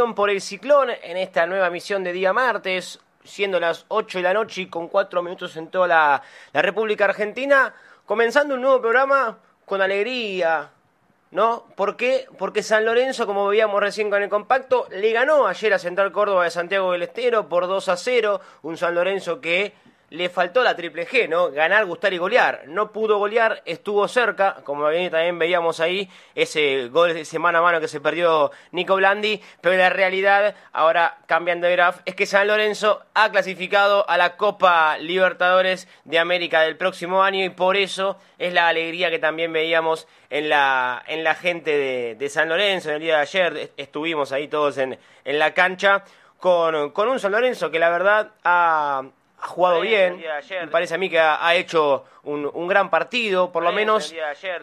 por el ciclón en esta nueva misión de día martes, siendo las 8 de la noche y con 4 minutos en toda la, la República Argentina, comenzando un nuevo programa con alegría, ¿no? ¿Por qué? Porque San Lorenzo, como veíamos recién con el compacto, le ganó ayer a Central Córdoba de Santiago del Estero por 2 a 0, un San Lorenzo que le faltó la triple G, ¿no? Ganar, gustar y golear. No pudo golear, estuvo cerca, como también veíamos ahí, ese gol de semana a mano que se perdió Nico Blandi, pero la realidad, ahora cambiando de graf, es que San Lorenzo ha clasificado a la Copa Libertadores de América del próximo año y por eso es la alegría que también veíamos en la, en la gente de, San Lorenzo. En el día de ayer estuvimos ahí todos en, en la cancha con, con un San Lorenzo que la verdad ha ha jugado bien, me parece a mí que ha, hecho un, gran partido, por lo menos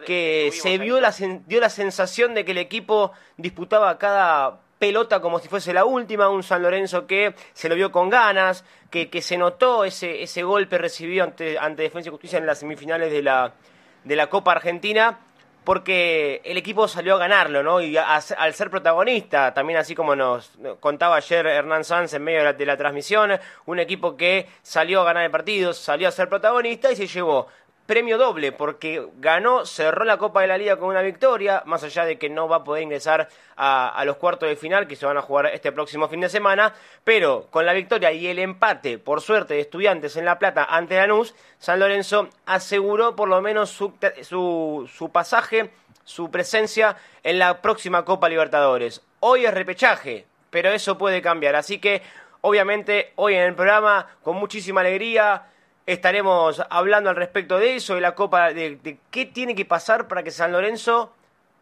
que se vio la, dio la sensación de que el equipo disputaba cada pelota como si fuese la última, un San Lorenzo que se lo vio con ganas, que, que se notó ese, ese golpe recibido ante, ante Defensa y Justicia en las semifinales de la, de la Copa Argentina porque el equipo salió a ganarlo, ¿no? Y al ser protagonista, también así como nos contaba ayer Hernán Sanz en medio de la, transmisión, un equipo que salió a ganar el partido, salió a ser protagonista y se llevó premio doble porque ganó, cerró la Copa de la Liga con una victoria, más allá de que no va a poder ingresar a, los cuartos de final que se van a jugar este próximo fin de semana, pero con la victoria y el empate, por suerte, de estudiantes en La Plata ante Lanús, San Lorenzo aseguró por lo menos su, su, su pasaje, su presencia en la próxima Copa Libertadores. Hoy es repechaje, pero eso puede cambiar, así que obviamente hoy en el programa con muchísima alegría estaremos hablando al respecto de eso, de la Copa, de, qué tiene que pasar para que San Lorenzo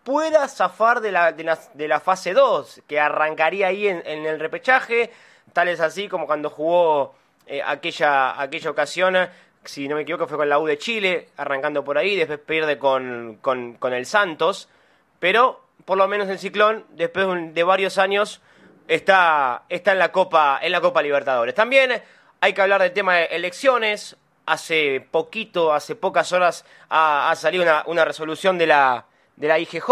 pueda zafar de la, de la, fase 2, que arrancaría ahí en, el repechaje, tal es así como cuando jugó eh, aquella, aquella ocasión, si no me equivoco fue con la U de Chile, arrancando por ahí, después pierde con, con, el Santos, pero por lo menos el Ciclón, después de varios años, está, está en, la Copa, en la Copa Libertadores. También hay que hablar del tema de elecciones. Hace poquito, hace pocas horas, ha, salido una, resolución de la, de la IGJ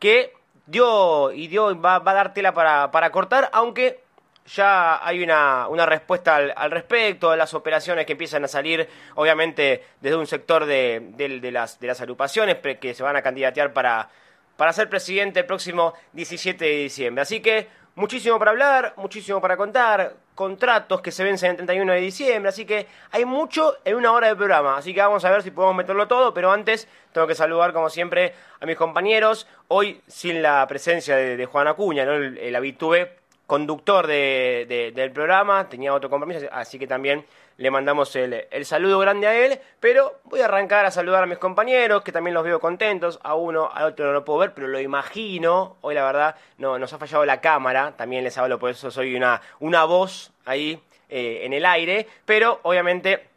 que dio y dio, va, a dar tela para, para cortar, aunque ya hay una, una respuesta al, respecto, de las operaciones que empiezan a salir, obviamente, desde un sector de, de, las, de las agrupaciones que se van a candidatear para, para ser presidente el próximo 17 de diciembre. Así que muchísimo para hablar, muchísimo para contar, contratos que se vencen el 31 de diciembre, así que hay mucho en una hora de programa, así que vamos a ver si podemos meterlo todo, pero antes tengo que saludar como siempre a mis compañeros, hoy sin la presencia de, Juan Acuña, ¿no? el, el habitué conductor de, del programa, tenía otro compromiso, así que también le mandamos el, saludo grande a él, pero voy a arrancar a saludar a mis compañeros, que también los veo contentos, a uno, al otro no lo puedo ver, pero lo imagino, hoy la verdad no nos ha fallado la cámara, también les hablo, por eso soy una, una voz ahí eh, en el aire, pero obviamente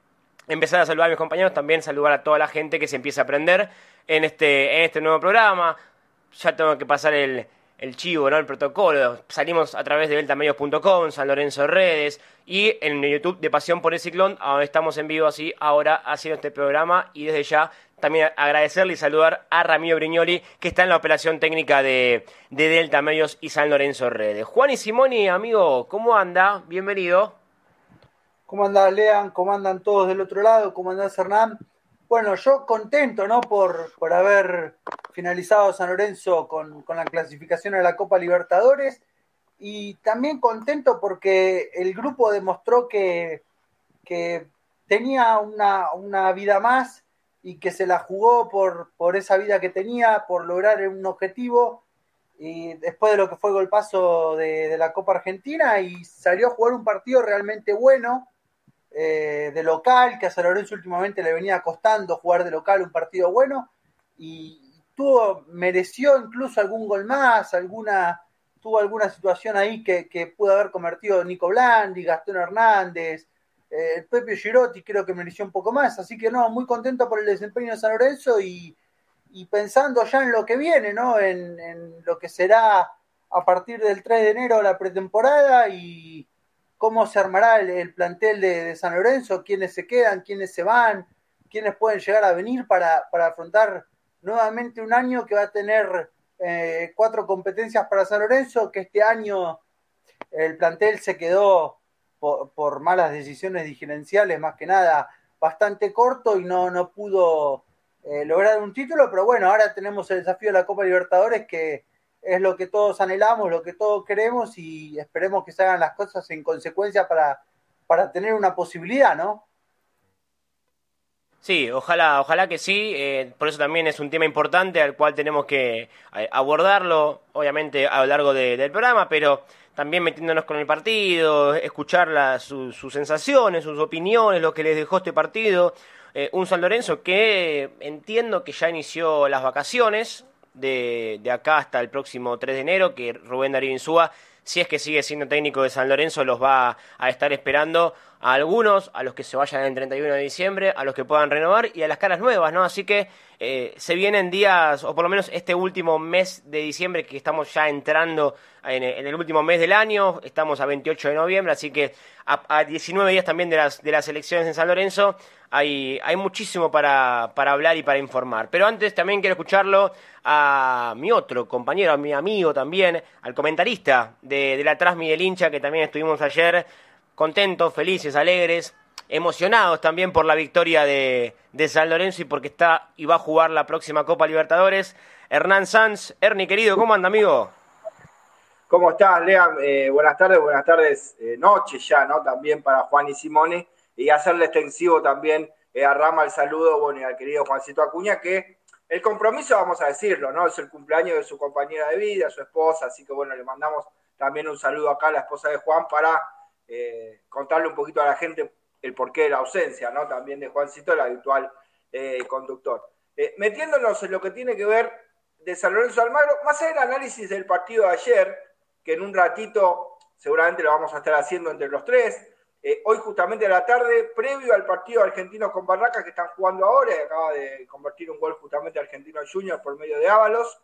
empezar a saludar a mis compañeros, también saludar a toda la gente que se empieza a aprender en este, en este nuevo programa, ya tengo que pasar el el chivo, ¿no? El protocolo. Salimos a través de deltamedios.com, San Lorenzo Redes y en YouTube de Pasión por el Ciclón, donde estamos en vivo así ahora haciendo este programa y desde ya también agradecerle y saludar a Ramiro Brignoli que está en la operación técnica de, de Delta Medios y San Lorenzo Redes. Juan y Simoni, amigo, ¿cómo anda? Bienvenido. ¿Cómo anda Lean? ¿Cómo andan todos del otro lado? ¿Cómo anda Hernán? Bueno, yo contento, ¿no? Por, por haber finalizado San Lorenzo con, la clasificación a la Copa Libertadores y también contento porque el grupo demostró que, que tenía una, una, vida más y que se la jugó por, por esa vida que tenía, por lograr un objetivo y después de lo que fue el golpazo de la Copa Argentina y salió a jugar un partido realmente bueno eh, de local, que a San Lorenzo últimamente le venía costando jugar de local un partido bueno, y tuvo, mereció incluso algún gol más, alguna, tuvo alguna situación ahí que, pudo haber convertido Nico Blandi, Gastón Hernández, eh, Pepe Girotti creo que mereció un poco más, así que no, muy contento por el desempeño de San Lorenzo y, pensando ya en lo que viene, ¿no? En, en, lo que será a partir del 3 de enero la pretemporada y, cómo se armará el, plantel de, San Lorenzo, quiénes se quedan, quiénes se van, quiénes pueden llegar a venir para, afrontar nuevamente un año que va a tener eh, cuatro competencias para San Lorenzo, que este año el plantel se quedó por, malas decisiones dirigenciales, más que nada, bastante corto y no, no pudo eh, lograr un título, pero bueno, ahora tenemos el desafío de la Copa Libertadores que es lo que todos anhelamos, lo que todos queremos y esperemos que se hagan las cosas en consecuencia para, para tener una posibilidad, ¿no? Sí, ojalá, ojalá que sí. Eh, por eso también es un tema importante al cual tenemos que eh, abordarlo, obviamente a lo largo del programa, pero también metiéndonos con el partido, escuchar sus sensaciones, sus opiniones, lo que les dejó este partido. Eh, un San Lorenzo que entiendo que ya inició las vacaciones de, de, acá hasta el próximo 3 de enero, que Rubén Darío Insúa, si es que sigue siendo técnico de San Lorenzo, los va a estar esperando a algunos, a los que se vayan el 31 de diciembre, a los que puedan renovar y a las caras nuevas, ¿no? Así que eh, se vienen días, o por lo menos este último mes de diciembre, que estamos ya entrando en, el último mes del año, estamos a 28 de noviembre, así que a, 19 días también de las, de las elecciones en San Lorenzo, hay, hay muchísimo para, para hablar y para informar. Pero antes también quiero escucharlo a mi otro compañero, a mi amigo también, al comentarista de, de la Trasmi del hincha, que también estuvimos ayer contentos, felices, alegres, emocionados también por la victoria de, San Lorenzo y porque está y va a jugar la próxima Copa Libertadores. Hernán Sanz, Ernie querido, ¿cómo anda amigo? ¿Cómo estás, Lean? Eh, buenas tardes, buenas tardes, eh, noches ya, ¿no? También para Juan y Simone y hacerle extensivo también eh, a Rama el saludo, bueno, y al querido Juancito Acuña, que el compromiso, vamos a decirlo, ¿no? Es el cumpleaños de su compañera de vida, su esposa, así que bueno, le mandamos también un saludo acá a la esposa de Juan para eh, contarle un poquito a la gente el porqué de la ausencia, ¿no? También de Juancito, el habitual eh, conductor. Metiéndonos en lo que tiene que ver de San Lorenzo Almagro, más allá del análisis del partido de ayer, que en un ratito seguramente lo vamos a estar haciendo entre los tres, hoy justamente a la tarde, previo al partido argentino con Barracas que están jugando ahora, y acaba de convertir un gol justamente argentino Junior por medio de Ábalos,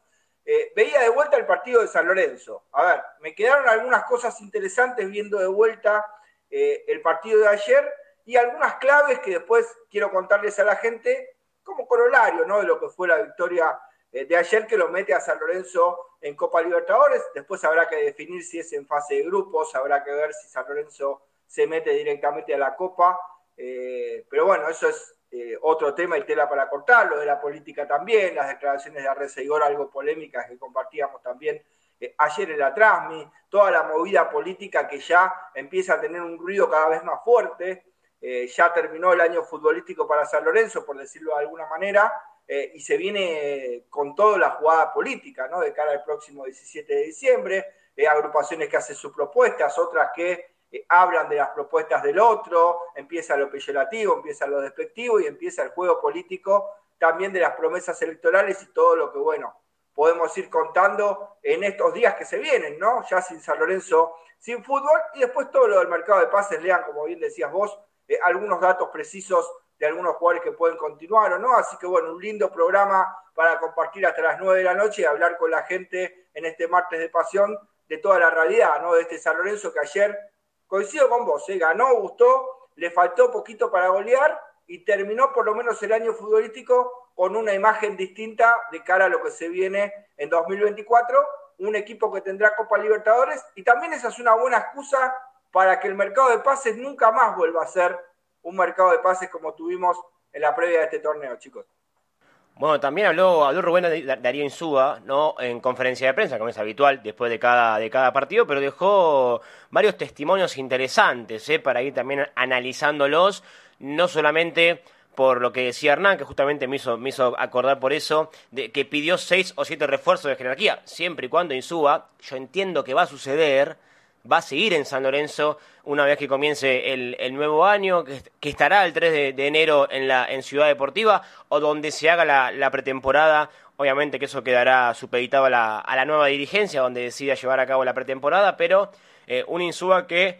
eh, veía de vuelta el partido de San Lorenzo. A ver, me quedaron algunas cosas interesantes viendo de vuelta eh, el partido de ayer y algunas claves que después quiero contarles a la gente como corolario ¿no? de lo que fue la victoria eh, de ayer que lo mete a San Lorenzo en Copa Libertadores. Después habrá que definir si es en fase de grupos, habrá que ver si San Lorenzo se mete directamente a la Copa. pero bueno, eso es eh, otro tema y tela para cortar, lo de la política también, las declaraciones de Arreceigor, algo polémicas que compartíamos también eh, ayer en la Trasmi, toda la movida política que ya empieza a tener un ruido cada vez más fuerte. Eh, ya terminó el año futbolístico para San Lorenzo, por decirlo de alguna manera, y se viene con toda la jugada política, ¿no? De cara al próximo 17 de diciembre, agrupaciones que hacen sus propuestas, otras que eh, hablan de las propuestas del otro, empieza lo peyorativo, empieza lo despectivo y empieza el juego político también de las promesas electorales y todo lo que, bueno, podemos ir contando en estos días que se vienen, ¿no? Ya sin San Lorenzo, sin fútbol y después todo lo del mercado de pases, lean, como bien decías vos, eh, algunos datos precisos de algunos jugadores que pueden continuar o no. Así que bueno, un lindo programa para compartir hasta las 9 de la noche y hablar con la gente en este martes de pasión de toda la realidad, ¿no? De este San Lorenzo que ayer coincido con vos, ¿eh? ganó, gustó, le faltó poquito para golear y terminó por lo menos el año futbolístico con una imagen distinta de cara a lo que se viene en 2024, un equipo que tendrá Copa Libertadores y también esa es una buena excusa para que el mercado de pases nunca más vuelva a ser un mercado de pases como tuvimos en la previa de este torneo, chicos. Bueno, también habló, habló Rubén Darío Insúa, ¿no? En conferencia de prensa, como es habitual después de cada, de cada partido, pero dejó varios testimonios interesantes, ¿eh? Para ir también analizándolos, no solamente por lo que decía Hernán, que justamente me hizo, me hizo acordar por eso, de que pidió seis o siete refuerzos de jerarquía, siempre y cuando Insúa, yo entiendo que va a suceder, va a seguir en San Lorenzo una vez que comience el, nuevo año, que, estará el 3 de, enero en, la, en Ciudad Deportiva, o donde se haga la, pretemporada. Obviamente que eso quedará supeditado a la, nueva dirigencia, donde decida llevar a cabo la pretemporada, pero eh, un Insúa que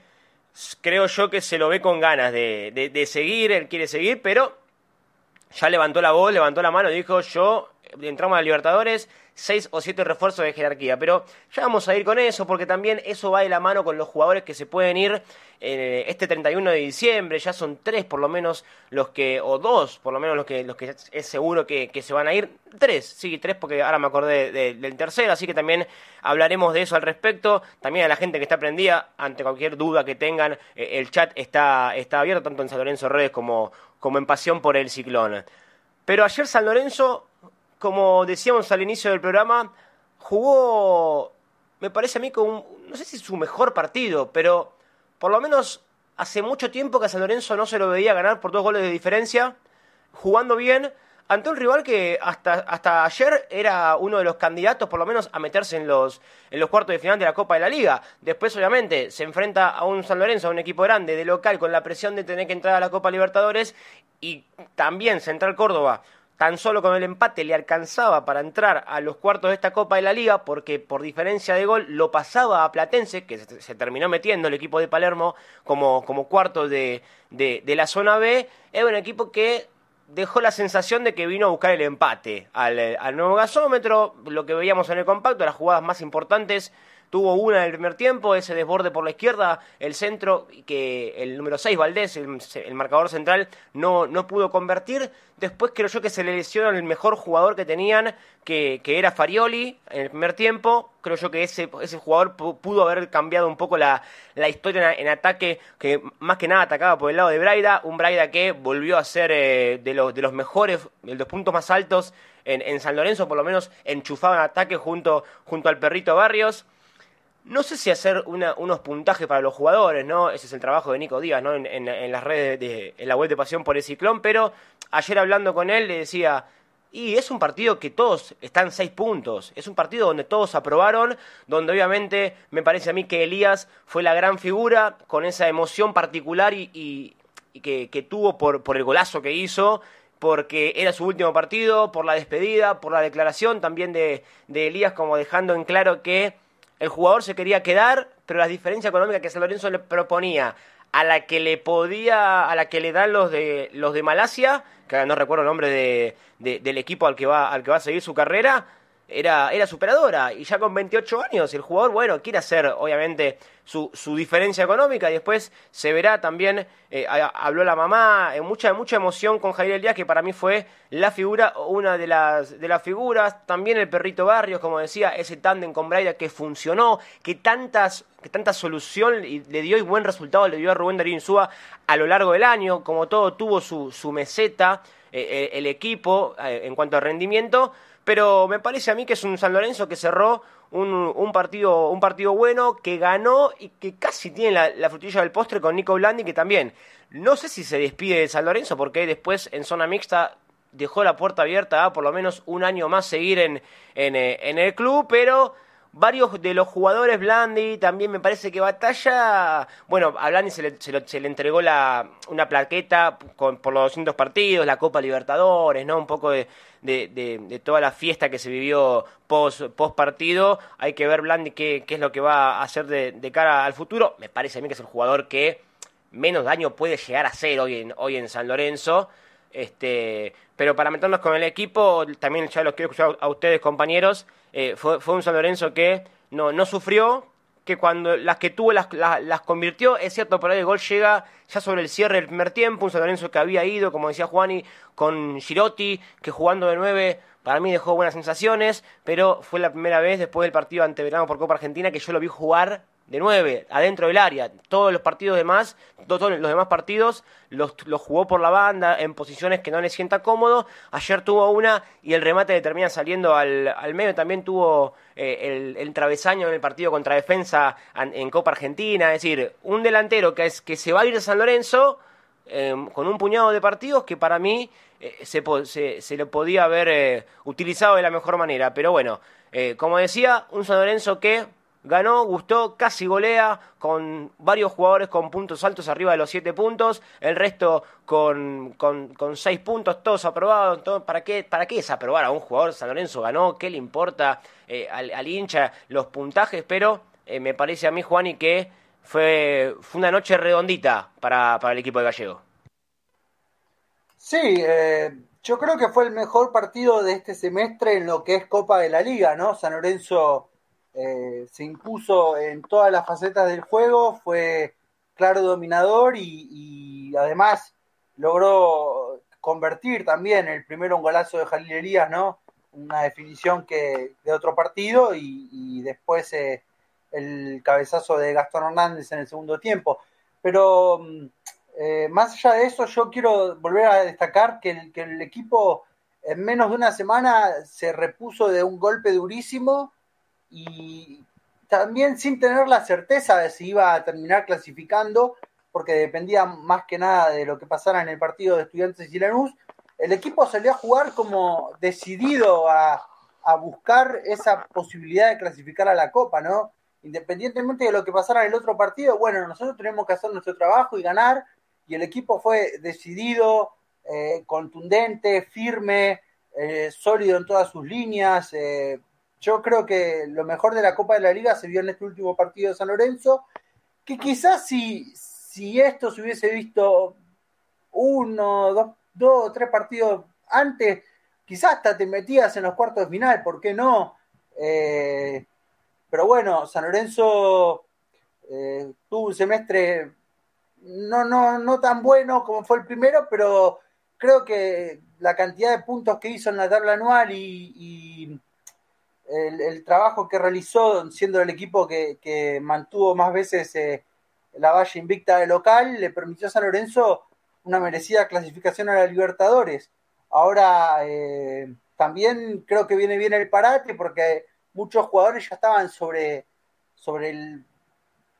creo yo que se lo ve con ganas de, seguir, él quiere seguir, pero ya levantó la voz, levantó la mano, dijo yo, entramos a Libertadores, seis o siete refuerzos de jerarquía. Pero ya vamos a ir con eso, porque también eso va de la mano con los jugadores que se pueden ir eh, este 31 de diciembre. Ya son tres por lo menos los que, o dos por lo menos los que, los que es seguro que, se van a ir. Tres, sí, tres, porque ahora me acordé del tercero, así que también hablaremos de eso al respecto. También a la gente que está prendida, ante cualquier duda que tengan, eh, el chat está, está abierto tanto en San Lorenzo Redes como, como en Pasión por el Ciclón. Pero ayer San Lorenzo, como decíamos al inicio del programa, jugó, me parece a mí, con no sé si su mejor partido, pero por lo menos hace mucho tiempo que a San Lorenzo no se lo veía ganar por dos goles de diferencia, jugando bien, ante un rival que hasta, hasta ayer era uno de los candidatos, por lo menos, a meterse en los, en los cuartos de final de la Copa de la Liga. Después, obviamente, se enfrenta a un San Lorenzo, a un equipo grande de local, con la presión de tener que entrar a la Copa Libertadores y también Central Córdoba tan solo con el empate le alcanzaba para entrar a los cuartos de esta Copa de la Liga porque por diferencia de gol lo pasaba a Platense, que se, terminó metiendo el equipo de Palermo como, como cuarto de, de, la zona B, era un equipo que dejó la sensación de que vino a buscar el empate al, al nuevo gasómetro, lo que veíamos en el compacto, las jugadas más importantes tuvo una en el primer tiempo, ese desborde por la izquierda, el centro, que el número 6, Valdés, el, marcador central, no, no pudo convertir. Después creo yo que se le lesionó el mejor jugador que tenían, que, que era Farioli, en el primer tiempo. Creo yo que ese, ese jugador pudo haber cambiado un poco la, la historia en, ataque, que más que nada atacaba por el lado de Braida, un Braida que volvió a ser eh, de, los, de los mejores, de los puntos más altos en, en San Lorenzo, por lo menos enchufaba en ataque junto, junto al perrito Barrios. No sé si hacer unos puntajes para los jugadores, ¿no? Ese es el trabajo de Nico Díaz, ¿no? En, las redes, de, en la web de Pasión por el Ciclón, pero ayer hablando con él le decía, y es un partido que todos están seis puntos, es un partido donde todos aprobaron, donde obviamente me parece a mí que Elías fue la gran figura, con esa emoción particular y, que, tuvo por, el golazo que hizo, porque era su último partido, por la despedida, por la declaración también de Elías, como dejando en claro que el jugador se quería quedar, pero la diferencia económica que San Lorenzo le proponía a la que le podía, a la que le dan los de los de Malasia, que no recuerdo el nombre de, del equipo al que va al que va a seguir su carrera, era, era superadora. Y ya con 28 años, el jugador, bueno, quiere hacer, obviamente, su, su diferencia económica. Y después se verá también, eh, habló la mamá, en mucha, mucha emoción con Javier Elías, que para mí fue la figura, una de las, de las figuras, también el perrito Barrios, como decía, ese tándem con Braida que funcionó, que tantas que tanta solución le dio y buen resultado le dio a Rubén Darío Insúa a lo largo del año, como todo tuvo su, su meseta, eh, el equipo eh, en cuanto a rendimiento, pero me parece a mí que es un San Lorenzo que cerró un, partido, un partido bueno, que ganó y que casi tiene la, frutilla del postre con Nico Blandi, que también. No sé si se despide de San Lorenzo, porque después en zona mixta dejó la puerta abierta por lo menos un año más seguir en, en, eh, en el club, pero varios de los jugadores Blandi también me parece que batalla bueno a Blandi se le, se le, entregó la, una plaqueta con, por los 200 partidos la Copa Libertadores no un poco de, de, toda la fiesta que se vivió post, post partido. Hay que ver Blandi qué, qué es lo que va a hacer de, cara al futuro. Me parece a mí que es el jugador que menos daño puede llegar a hacer hoy en, hoy en San Lorenzo. Este, pero para meternos con el equipo, también ya los quiero escuchar a ustedes, compañeros, eh, fue, fue, un San Lorenzo que no, no sufrió, que cuando las que tuvo las, las, convirtió, es cierto, por ahí el gol llega ya sobre el cierre del primer tiempo, un San que había ido, como decía Juani, con Girotti, que jugando de nueve para mí dejó buenas sensaciones, pero fue la primera vez después del partido ante Verano por Copa Argentina que yo lo vi jugar de nueve, adentro del área. Todos los partidos demás, todos los demás partidos los, los, jugó por la banda en posiciones que no le sienta cómodo. Ayer tuvo una y el remate le termina saliendo al, al medio. También tuvo eh, el, travesaño en el partido contra defensa en, Copa Argentina. Es decir, un delantero que, es, que se va a ir a San Lorenzo em, con un puñado de partidos que para mí eh, se, se, se, lo podía haber eh, utilizado de la mejor manera. Pero bueno, como decía, un San Lorenzo que ganó, gustó, casi golea, con varios jugadores con puntos altos arriba de los 7 puntos, el resto con, con, con 6 puntos, todos aprobados. ¿para, qué, ¿Para qué desaprobar a un jugador? San Lorenzo ganó, ¿qué le importa eh, al, hincha los puntajes? Pero eh, me parece a mí, Juan, y que fue, fue una noche redondita para, para el equipo de Gallego. Sí, eh, Yo creo que fue el mejor partido de este semestre en lo que es Copa de la Liga, ¿no? San Lorenzo eh, se impuso en todas las facetas del juego, fue claro dominador y, además logró convertir también el primero un golazo de Jalil ¿no? Una definición que de otro partido y, después eh, el cabezazo de Gastón Hernández en el segundo tiempo. Pero mm, eh, más allá de eso, yo quiero volver a destacar que el, que el equipo en menos de una semana se repuso de un golpe durísimo y también sin tener la certeza de si iba a terminar clasificando, porque dependía más que nada de lo que pasara en el partido de Estudiantes y Lanús, el equipo salió a jugar como decidido a, a buscar esa posibilidad de clasificar a la Copa, ¿no? Independientemente de lo que pasara en el otro partido, bueno, nosotros tenemos que hacer nuestro trabajo y ganar, y el equipo fue decidido, eh, contundente, firme, eh, sólido en todas sus líneas. Eh, yo creo que lo mejor de la Copa de la Liga se vio en este último partido de San Lorenzo, que quizás si, si esto se hubiese visto uno, dos, dos tres partidos antes, quizás hasta te metías en los cuartos de final, ¿por qué no? pero bueno, San Lorenzo tuvo un semestre no, no, no tan bueno como fue el primero, pero creo que la cantidad de puntos que hizo en la tabla anual y, el, trabajo que realizó siendo el equipo que, mantuvo más veces eh, la valla invicta de local le permitió a San Lorenzo una merecida clasificación a la Libertadores. Ahora eh, también creo que viene bien el parate porque muchos jugadores ya estaban sobre, sobre el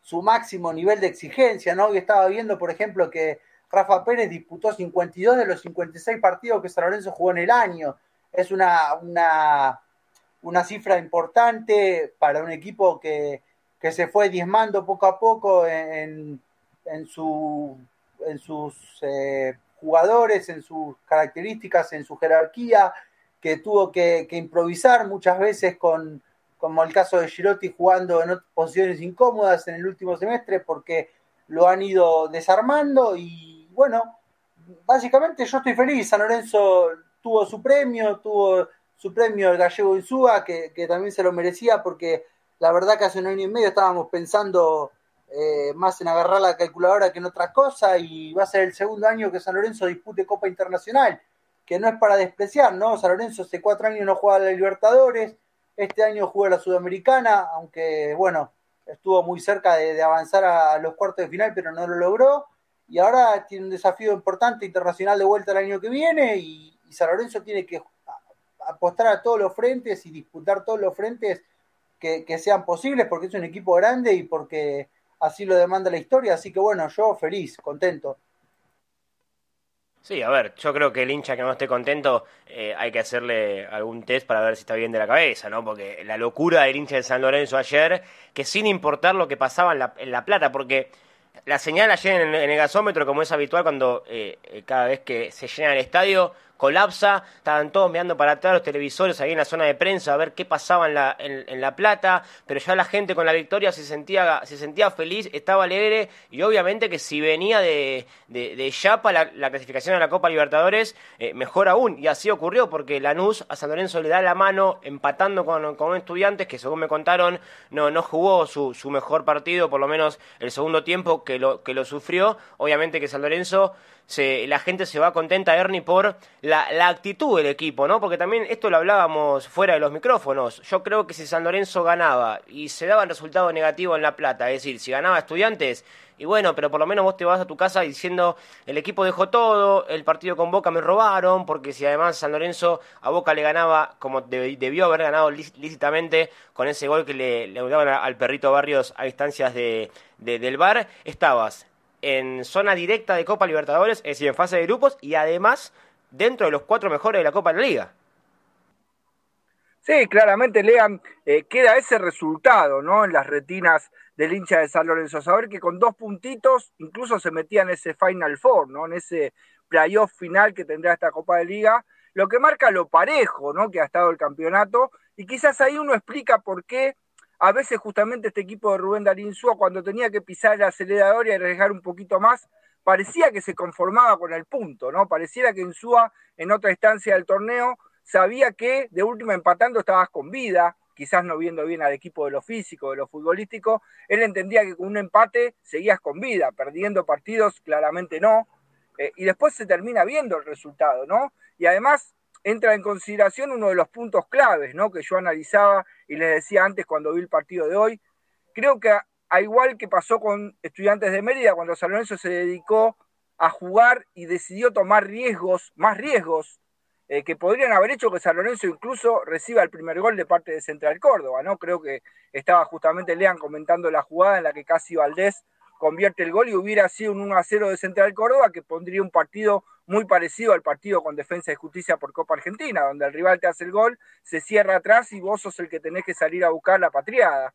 su máximo nivel de exigencia, ¿no? Y estaba viendo, por ejemplo, que Rafa Pérez disputó 52 de los 56 partidos que San Lorenzo jugó en el año. Es una, una, una cifra importante para un equipo que, se fue diezmando poco a poco en, en, su, en sus eh, jugadores, en sus características, en su jerarquía, que tuvo que improvisar muchas veces con, como el caso de Girotti jugando en posiciones incómodas en el último semestre porque lo han ido desarmando y bueno, básicamente yo estoy feliz, San Lorenzo tuvo su premio, tuvo su premio el gallego Insúa, que, que también se lo merecía porque la verdad que hace un año y medio estábamos pensando eh, más en agarrar la calculadora que en otra cosa y va a ser el segundo año que San Lorenzo dispute Copa Internacional, que no es para despreciar, ¿no? San Lorenzo hace cuatro años no juega a la Libertadores, este año jugó la Sudamericana, aunque bueno, estuvo muy cerca de, avanzar a, los cuartos de final, pero no lo logró. Y ahora tiene un desafío importante internacional de vuelta el año que viene y, San Lorenzo tiene que apostar a todos los frentes y disputar todos los frentes que, sean posibles porque es un equipo grande y porque así lo demanda la historia. Así que bueno, yo feliz, contento. Sí, a ver, yo creo que el hincha que no esté contento eh, hay que hacerle algún test para ver si está bien de la cabeza, ¿no? Porque la locura del hincha de San Lorenzo ayer, que sin importar lo que pasaba en La, en la Plata, porque la señal ayer en, el gasómetro, como es habitual cuando eh, eh, cada vez que se llena el estadio, colapsa, estaban todos mirando para atrás los televisores ahí en la zona de prensa a ver qué pasaba en la, en, la plata, pero ya la gente con la victoria se sentía, se sentía feliz, estaba alegre y obviamente que si venía de, de, de Yapa la, clasificación a la Copa Libertadores, eh, mejor aún, y así ocurrió porque Lanús a San Lorenzo le da la mano empatando con, con estudiantes que según me contaron no, no jugó su, su mejor partido, por lo menos el segundo tiempo que lo, que lo sufrió, obviamente que San Lorenzo la gente se va contenta, Ernie, por la, actitud del equipo, ¿no? Porque también esto lo hablábamos fuera de los micrófonos. Yo creo que si San Lorenzo ganaba y se daba el resultado negativo en La Plata, es decir, si ganaba estudiantes, y bueno, pero por lo menos vos te vas a tu casa diciendo, el equipo dejó todo, el partido con Boca me robaron, porque si además San Lorenzo a Boca le ganaba como debió haber ganado lícitamente con ese gol que le, le daban al perrito Barrios a instancias de, del bar, estabas en zona directa de Copa Libertadores, es decir, en fase de grupos y además dentro de los cuatro mejores de la Copa de la Liga. Sí, claramente, Lean, eh, queda ese resultado, ¿no? En las retinas del hincha de San Lorenzo. Saber que con dos puntitos incluso se metía en ese Final Four, ¿no? En ese playoff final que tendrá esta Copa de Liga, lo que marca lo parejo, ¿no? Que ha estado el campeonato. Y quizás ahí uno explica por qué a veces justamente este equipo de Rubén Darín cuando tenía que pisar el acelerador y arriesgar un poquito más, parecía que se conformaba con el punto, ¿no? Pareciera que Insúa en otra instancia del torneo sabía que de última empatando estabas con vida, quizás no viendo bien al equipo de lo físico, de lo futbolístico, él entendía que con un empate seguías con vida, perdiendo partidos claramente no, eh, y después se termina viendo el resultado, ¿no? Y además entra en consideración uno de los puntos claves, ¿no? Que yo analizaba y les decía antes cuando vi el partido de hoy. Creo que a, igual que pasó con Estudiantes de Mérida, cuando San Lorenzo se dedicó a jugar y decidió tomar riesgos, más riesgos, eh, que podrían haber hecho que San Lorenzo incluso reciba el primer gol de parte de Central Córdoba, ¿no? Creo que estaba justamente Lean comentando la jugada en la que casi Valdés convierte el gol y hubiera sido un 1 a 0 de Central Córdoba que pondría un partido muy parecido al partido con Defensa y Justicia por Copa Argentina, donde el rival te hace el gol, se cierra atrás y vos sos el que tenés que salir a buscar la patriada.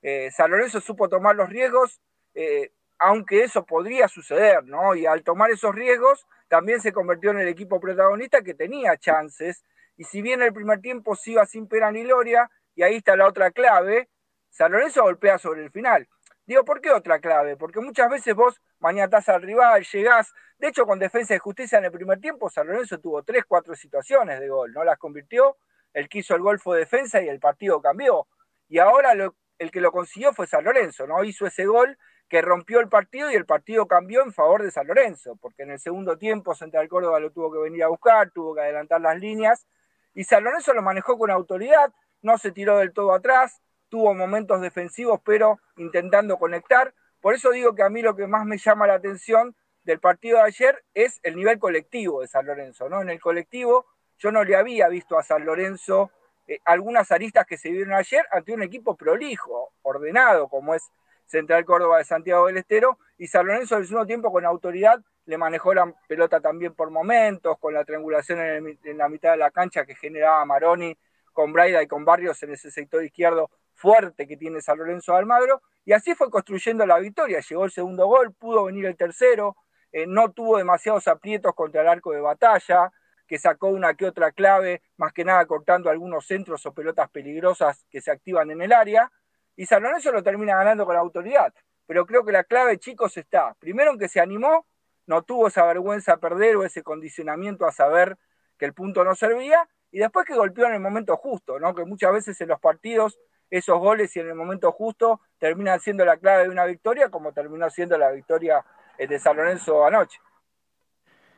Eh, San Lorenzo supo tomar los riesgos, eh, aunque eso podría suceder, ¿no? Y al tomar esos riesgos, también se convirtió en el equipo protagonista que tenía chances. Y si bien el primer tiempo se iba sin pena ni gloria, y ahí está la otra clave, San Lorenzo golpea sobre el final. Digo, ¿por qué otra clave? Porque muchas veces vos mañatás al rival, llegás. De hecho, con defensa de justicia en el primer tiempo, San Lorenzo tuvo tres, cuatro situaciones de gol. No las convirtió, el que hizo el gol fue defensa y el partido cambió. Y ahora el que lo consiguió fue San Lorenzo, ¿no? Hizo ese gol que rompió el partido y el partido cambió en favor de San Lorenzo, porque en el segundo tiempo Central Córdoba lo tuvo que venir a buscar, tuvo que adelantar las líneas, y San Lorenzo lo manejó con autoridad, no se tiró del todo atrás, tuvo momentos defensivos, pero intentando conectar. Por eso digo que a mí lo que más me llama la atención del partido de ayer es el nivel colectivo de San Lorenzo, ¿no? En el colectivo yo no le había visto a San Lorenzo eh, algunas aristas que se vieron ayer ante un equipo prolijo, ordenado, como es Central Córdoba de Santiago del Estero, y San Lorenzo al mismo tiempo con autoridad le manejó la pelota también por momentos, con la triangulación en, en la mitad de la cancha que generaba Maroni con Braida y con Barrios en ese sector izquierdo fuerte que tiene San Lorenzo de Almagro, y así fue construyendo la victoria. Llegó el segundo gol, pudo venir el tercero, eh, no tuvo demasiados aprietos contra el arco de batalla, que sacó una que otra clave, más que nada cortando algunos centros o pelotas peligrosas que se activan en el área, y San Lorenzo lo termina ganando con la autoridad. Pero creo que la clave, chicos, está, primero en que se animó, no tuvo esa vergüenza a perder o ese condicionamiento a saber que el punto no servía, y después que golpeó en el momento justo, ¿no? que muchas veces en los partidos esos goles y en el momento justo terminan siendo la clave de una victoria, como terminó siendo la victoria eh, de San Lorenzo anoche.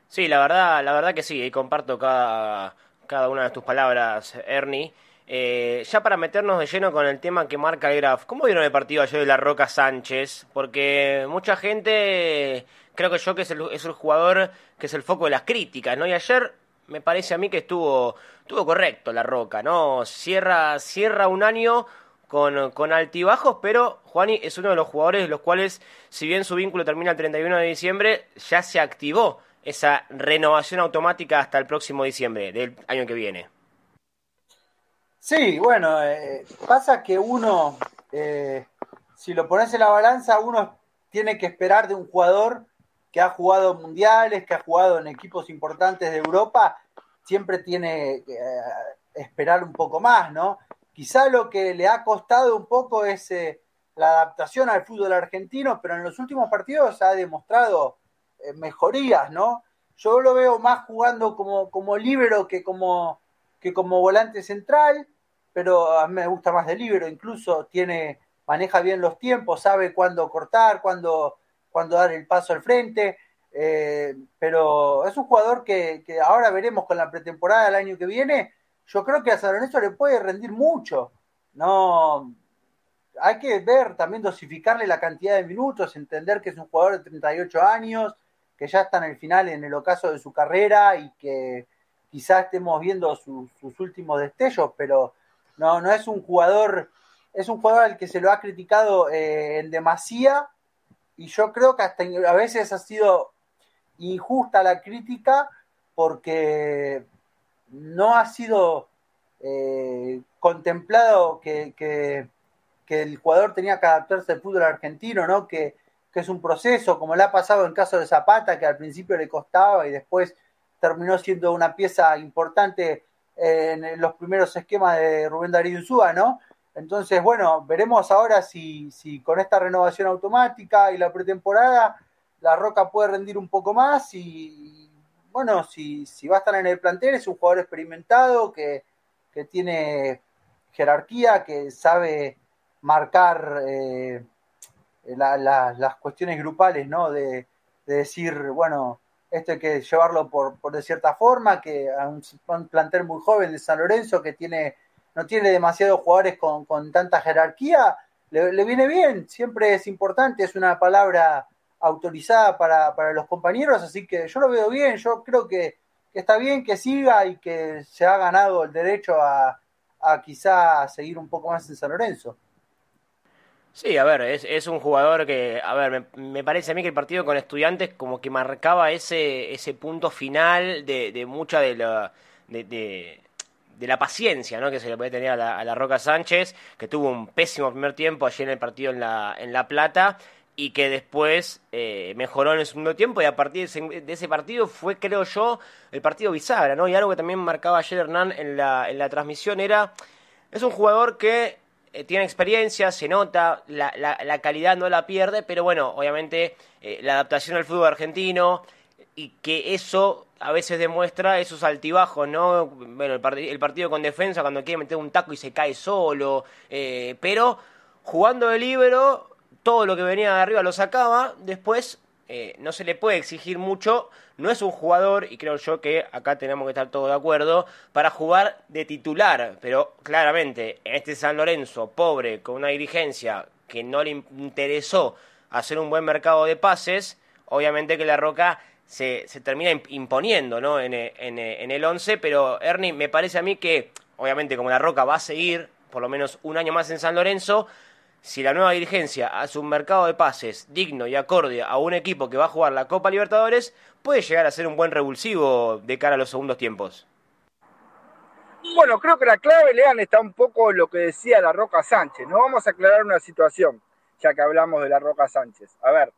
Sí, la verdad, la verdad que sí, y comparto cada, cada una de tus palabras, Ernie. Eh, ya para meternos de lleno con el tema que marca el Graf, ¿cómo vieron el partido ayer de la Roca Sánchez? Porque mucha gente, creo que yo que es el, es el jugador que es el foco de las críticas, ¿no? Y ayer me parece a mí que estuvo, estuvo correcto la Roca, ¿no? Cierra, cierra un año con, altibajos, pero Juani es uno de los jugadores los cuales, si bien su vínculo termina el 31 de diciembre, ya se activó esa renovación automática hasta el próximo diciembre del año que viene. Sí, bueno, eh, pasa que uno, eh, si lo pones en la balanza, uno tiene que esperar de un jugador que ha jugado mundiales, que ha jugado en equipos importantes de Europa, siempre tiene que eh, esperar un poco más, ¿no? Quizá lo que le ha costado un poco es eh, la adaptación al fútbol argentino, pero en los últimos partidos ha demostrado eh, mejorías, ¿no? Yo lo veo más jugando como, como que como, que como volante central, pero a mí me gusta más de libero, incluso tiene, maneja bien los tiempos, sabe cuándo cortar, cuándo, cuándo dar el paso al frente. Eh, pero es un jugador que, que, ahora veremos con la pretemporada del año que viene, yo creo que a San Lorenzo le puede rendir mucho. No, hay que ver también dosificarle la cantidad de minutos, entender que es un jugador de 38 años, que ya está en el final, en el ocaso de su carrera y que quizás estemos viendo sus últimos destellos, pero no, no es un jugador, es un jugador al que se lo ha criticado eh, en demasía y yo creo que hasta a veces ha sido injusta la crítica porque no ha sido eh, contemplado que, que, el jugador tenía que adaptarse al fútbol argentino, ¿no? Que, que, es un proceso, como le ha pasado en caso de Zapata, que al principio le costaba y después terminó siendo una pieza importante en los primeros esquemas de Rubén Darío Insúa, ¿no? Entonces, bueno, veremos ahora si, si con esta renovación automática y la pretemporada La Roca puede rendir un poco más y, bueno, si, si va a estar en el plantel es un jugador experimentado que, que tiene jerarquía, que sabe marcar eh, las cuestiones grupales, ¿no? De, decir, bueno, esto hay que llevarlo por, por de cierta forma, que a un, plantel muy joven de San Lorenzo que tiene no tiene demasiados jugadores con, con tanta jerarquía, le, viene bien, siempre es importante, es una palabra autorizada para, para, los compañeros, así que yo lo veo bien, yo creo que, que, está bien que siga y que se ha ganado el derecho a, a quizá seguir un poco más en San Lorenzo. Sí, a ver, es, es un jugador que, a ver, me, parece a mí que el partido con estudiantes como que marcaba ese, ese punto final de, de mucha de la, de, de, la paciencia ¿no? que se le puede tener a la, a la, Roca Sánchez, que tuvo un pésimo primer tiempo allí en el partido en La, en la Plata y que después eh, mejoró en el segundo tiempo y a partir de ese, partido fue, creo yo, el partido bisagra, ¿no? Y algo que también marcaba ayer Hernán en la, en la transmisión era, es un jugador que eh, tiene experiencia, se nota, la, la, calidad no la pierde, pero bueno, obviamente eh, la adaptación al fútbol argentino y que eso a veces demuestra esos altibajos, ¿no? Bueno, el, partido con defensa cuando quiere meter un taco y se cae solo, pero jugando de libero, todo lo que venía de arriba lo sacaba, después eh, no se le puede exigir mucho, no es un jugador, y creo yo que acá tenemos que estar todos de acuerdo, para jugar de titular, pero claramente en este San Lorenzo, pobre, con una dirigencia que no le interesó hacer un buen mercado de pases, obviamente que la Roca se, se termina imponiendo ¿no? en, en, el 11, pero Ernie, me parece a mí que, obviamente como la Roca va a seguir por lo menos un año más en San Lorenzo, si la nueva dirigencia hace un mercado de pases digno y acorde a un equipo que va a jugar la Copa Libertadores, puede llegar a ser un buen revulsivo de cara a los segundos tiempos. Bueno, creo que la clave, Lean, está un poco lo que decía la Roca Sánchez. No vamos a aclarar una situación, ya que hablamos de la Roca Sánchez. A ver,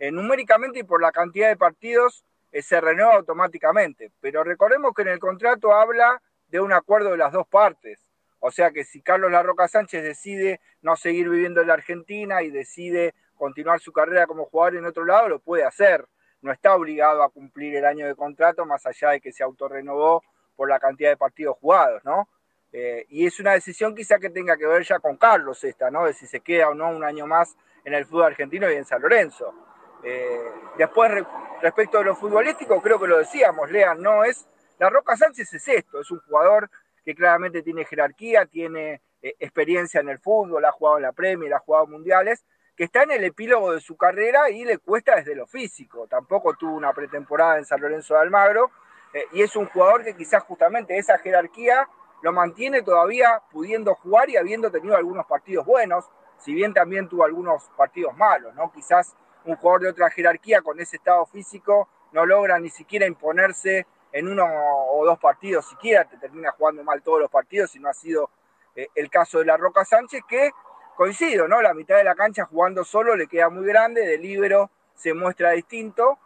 eh, numéricamente y por la cantidad de partidos eh, se renueva automáticamente, pero recordemos que en el contrato habla de un acuerdo de las dos partes. O sea que si Carlos Larroca Sánchez decide no seguir viviendo en la Argentina y decide continuar su carrera como jugador en otro lado, lo puede hacer. No está obligado a cumplir el año de contrato, más allá de que se autorrenovó por la cantidad de partidos jugados, ¿no? Eh, y es una decisión quizá que tenga que ver ya con Carlos esta, ¿no? De si se queda o no un año más en el fútbol argentino y en San Lorenzo. Eh, después, respecto de lo futbolístico, creo que lo decíamos, Lean, no es. La Roca Sánchez es esto, es un jugador que claramente tiene jerarquía, tiene eh, experiencia en el fútbol, ha jugado en la Premier, ha jugado mundiales, que está en el epílogo de su carrera y le cuesta desde lo físico. Tampoco tuvo una pretemporada en San Lorenzo de Almagro eh, y es un jugador que quizás justamente esa jerarquía lo mantiene todavía pudiendo jugar y habiendo tenido algunos partidos buenos, si bien también tuvo algunos partidos malos, ¿no? Quizás un jugador de otra jerarquía con ese estado físico no logra ni siquiera imponerse en uno o dos partidos siquiera, te termina jugando mal todos los partidos y no ha sido eh, el caso de la Roca Sánchez, que coincido, ¿no? La mitad de la cancha jugando solo le queda muy grande, de libero se muestra distinto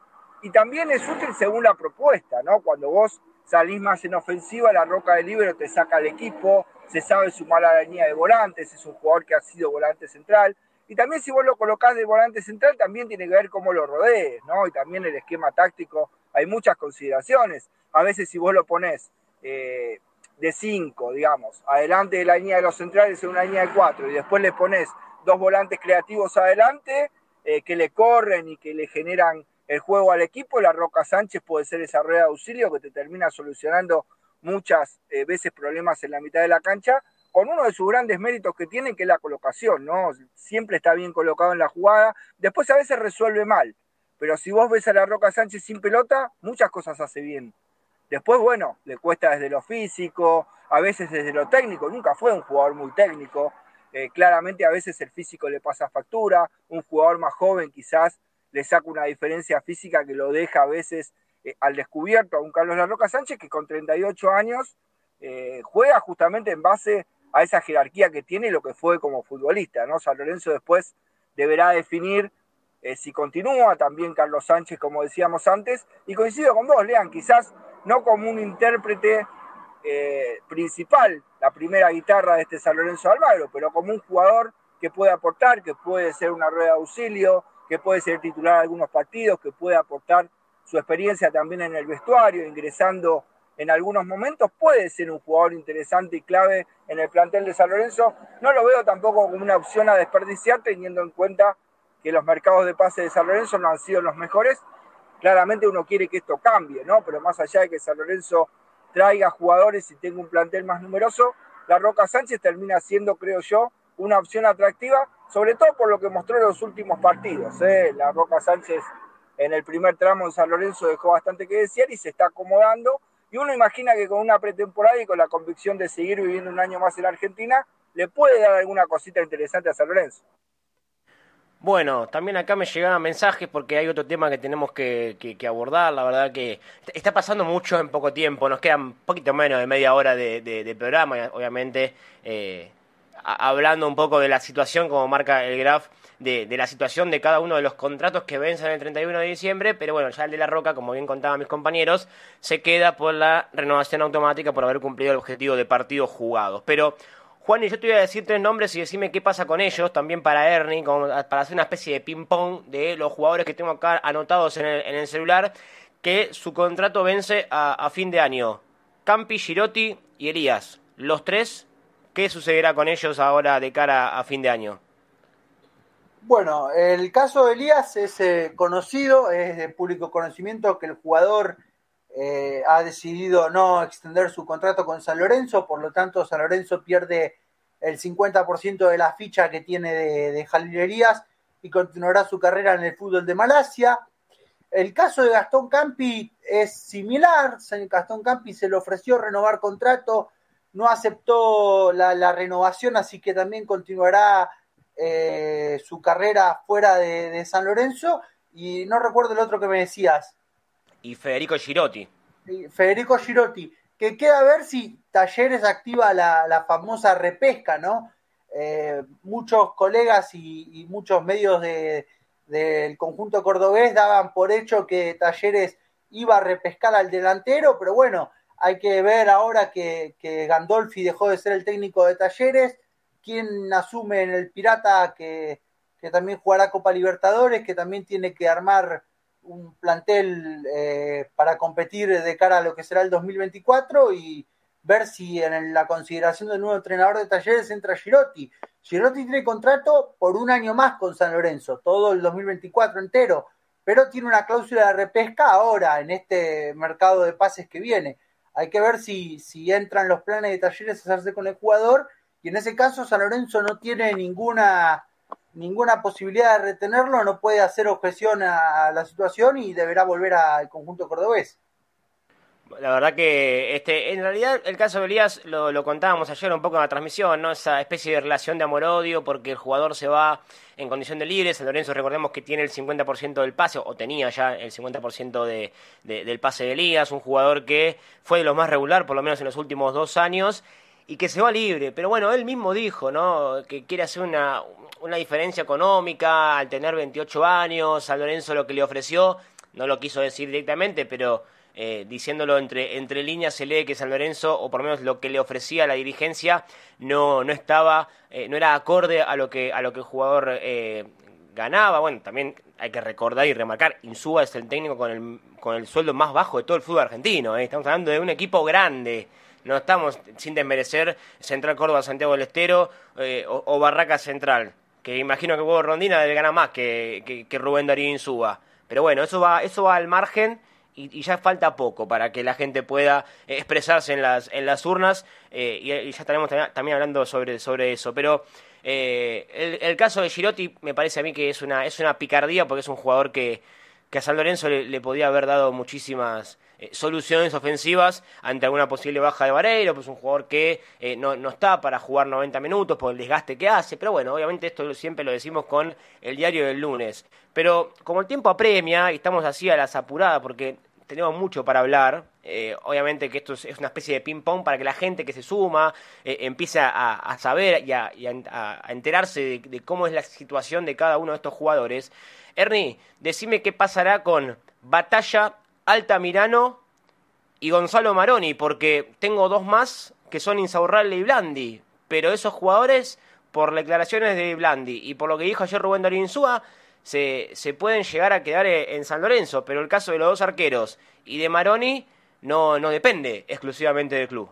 y también es útil según la propuesta, ¿no? Cuando vos salís más en ofensiva, la Roca de libero te saca al equipo, se sabe sumar a la línea de volantes, es un jugador que ha sido volante central. Y también si vos lo colocás de volante central, también tiene que ver cómo lo rodees, ¿no? Y también el esquema táctico, hay muchas consideraciones a veces si vos lo pones eh, de 5, digamos, adelante de la línea de los centrales en una línea de 4 y después le pones dos volantes creativos adelante eh, que le corren y que le generan el juego al equipo, la Roca Sánchez puede ser esa rueda de auxilio que te termina solucionando muchas eh, veces problemas en la mitad de la cancha, con uno de sus grandes méritos que tiene, que es la colocación, ¿no? Siempre está bien colocado en la jugada, después a veces resuelve mal, pero si vos ves a la Roca Sánchez sin pelota, muchas cosas hace bien. Después, bueno, le cuesta desde lo físico, a veces desde lo técnico, nunca fue un jugador muy técnico, eh, claramente a veces el físico le pasa factura, un jugador más joven quizás le saca una diferencia física que lo deja a veces eh, al descubierto a un Carlos Larroca Sánchez que con 38 años eh, juega justamente en base a esa jerarquía que tiene y lo que fue como futbolista, ¿no? San Lorenzo después deberá definir si continúa, también Carlos Sánchez, como decíamos antes, y coincido con vos, Lean, quizás no como un intérprete eh, principal, la primera guitarra de este San Lorenzo Almagro, pero como un jugador que puede aportar, que puede ser una rueda de auxilio, que puede ser titular de algunos partidos, que puede aportar su experiencia también en el vestuario, ingresando en algunos momentos, puede ser un jugador interesante y clave en el plantel de San Lorenzo. No lo veo tampoco como una opción a desperdiciar, teniendo en cuenta que los mercados de pase de San Lorenzo no han sido los mejores. Claramente uno quiere que esto cambie, ¿no? Pero más allá de que San Lorenzo traiga jugadores y tenga un plantel más numeroso, la Roca Sánchez termina siendo, creo yo, una opción atractiva, sobre todo por lo que mostró en los últimos partidos. ¿eh? La Roca Sánchez en el primer tramo de San Lorenzo dejó bastante que decir y se está acomodando. Y uno imagina que con una pretemporada y con la convicción de seguir viviendo un año más en Argentina, le puede dar alguna cosita interesante a San Lorenzo. Bueno, también acá me llegaban mensajes porque hay otro tema que tenemos que, abordar. La verdad que está pasando mucho en poco tiempo. Nos quedan poquito menos de media hora de, programa, obviamente. Eh, hablando un poco de la situación, como marca el graph, de, la situación de cada uno de los contratos que vencen el 31 de diciembre, pero bueno, ya el de la Roca, como bien contaban mis compañeros, se queda por la renovación automática por haber cumplido el objetivo de partidos jugados. Pero Juan, y yo te voy a decir tres nombres y decirme qué pasa con ellos, también para Ernie, para hacer una especie de ping-pong de los jugadores que tengo acá anotados en el, celular, que su contrato vence a, a fin de año. Campi, Girotti y Elías. Los tres ¿Qué sucederá con ellos ahora de cara a fin de año? Bueno, el caso de Elías es eh, conocido, es de público conocimiento que el jugador eh, ha decidido no extender su contrato con San Lorenzo, por lo tanto San Lorenzo pierde el 50% de la ficha que tiene de, de Jalil Elías y continuará su carrera en el fútbol de Malasia. El caso de Gastón Campi es similar, Gastón Campi se le ofreció renovar contrato no aceptó la, renovación, así que también continuará eh, su carrera fuera de, San Lorenzo. Y no recuerdo el otro que me decías. Y Federico Girotti. Federico Girotti, que queda a ver si Talleres activa la, famosa repesca, ¿no? Eh, muchos colegas y, muchos medios del conjunto cordobés daban por hecho que Talleres iba a repescar al delantero, pero bueno, hay que ver ahora que, Gandolfi dejó de ser el técnico de Talleres, quién asume en el Pirata que, también jugará Copa Libertadores, que también tiene que armar un plantel eh, para competir de cara a lo que será el 2024 y ver si en la consideración del nuevo entrenador de Talleres entra Girotti. Girotti tiene contrato por un año más con San Lorenzo, todo el 2024 entero, pero tiene una cláusula de repesca ahora en este mercado de pases que viene. Hay que ver si, si entran los planes de talleres a hacerse con el jugador. Y en ese caso, San Lorenzo no tiene ninguna, ninguna posibilidad de retenerlo, no puede hacer objeción a la situación y deberá volver al conjunto cordobés. La verdad que este, en realidad el caso de Elías lo, lo, contábamos ayer un poco en la transmisión, ¿no? Esa especie de relación de amor-odio porque el jugador se va en condición de libre. San Lorenzo recordemos que tiene el 50% del pase, o tenía ya el 50% de, del pase de Elías, un jugador que fue de los más regular, por lo menos en los últimos dos años, y que se va libre. Pero bueno, él mismo dijo, ¿no? Que quiere hacer una, una diferencia económica al tener 28 años. San Lorenzo lo que le ofreció, no lo quiso decir directamente, pero eh, diciéndolo entre, entre líneas, se lee que San Lorenzo, o por lo menos lo que le ofrecía la dirigencia, no, no estaba, eh, no era acorde a lo que, a lo que el jugador eh, ganaba. Bueno, también hay que recordar y remarcar, Insúa es el técnico con el, con el sueldo más bajo de todo el fútbol argentino. Estamos hablando de un equipo grande. No estamos sin desmerecer Central Córdoba, Santiago del Estero o, Barraca Central, que imagino que Hugo Rondina debe ganar más que, que, Rubén Darío Insúa. Pero bueno, eso va, eso va al margen y, ya falta poco para que la gente pueda expresarse en las, en las urnas eh, y, ya estaremos también, hablando sobre, sobre eso. Pero eh, el, caso de Girotti me parece a mí que es una, es una picardía porque es un jugador que, que a San Lorenzo le, podía haber dado muchísimas eh, soluciones ofensivas ante alguna posible baja de Vareiro, pues un jugador que no, no, está para jugar 90 minutos por el desgaste que hace, pero bueno, obviamente esto siempre lo decimos con el diario del lunes. Pero como el tiempo apremia y estamos así a las apuradas, porque tenemos mucho para hablar. Eh, obviamente que esto es, una especie de ping-pong para que la gente que se suma eh, empiece a, saber y, a, enterarse de, cómo es la situación de cada uno de estos jugadores. Ernie, decime qué pasará con Batalla, Altamirano y Gonzalo Maroni, porque tengo dos más que son Insaurralde y Blandi, pero esos jugadores, por declaraciones de Blandi y por lo que dijo ayer Rubén Darín Insúa, se, se pueden llegar a quedar en San Lorenzo, pero el caso de los dos arqueros y de Maroni no, no depende exclusivamente del club.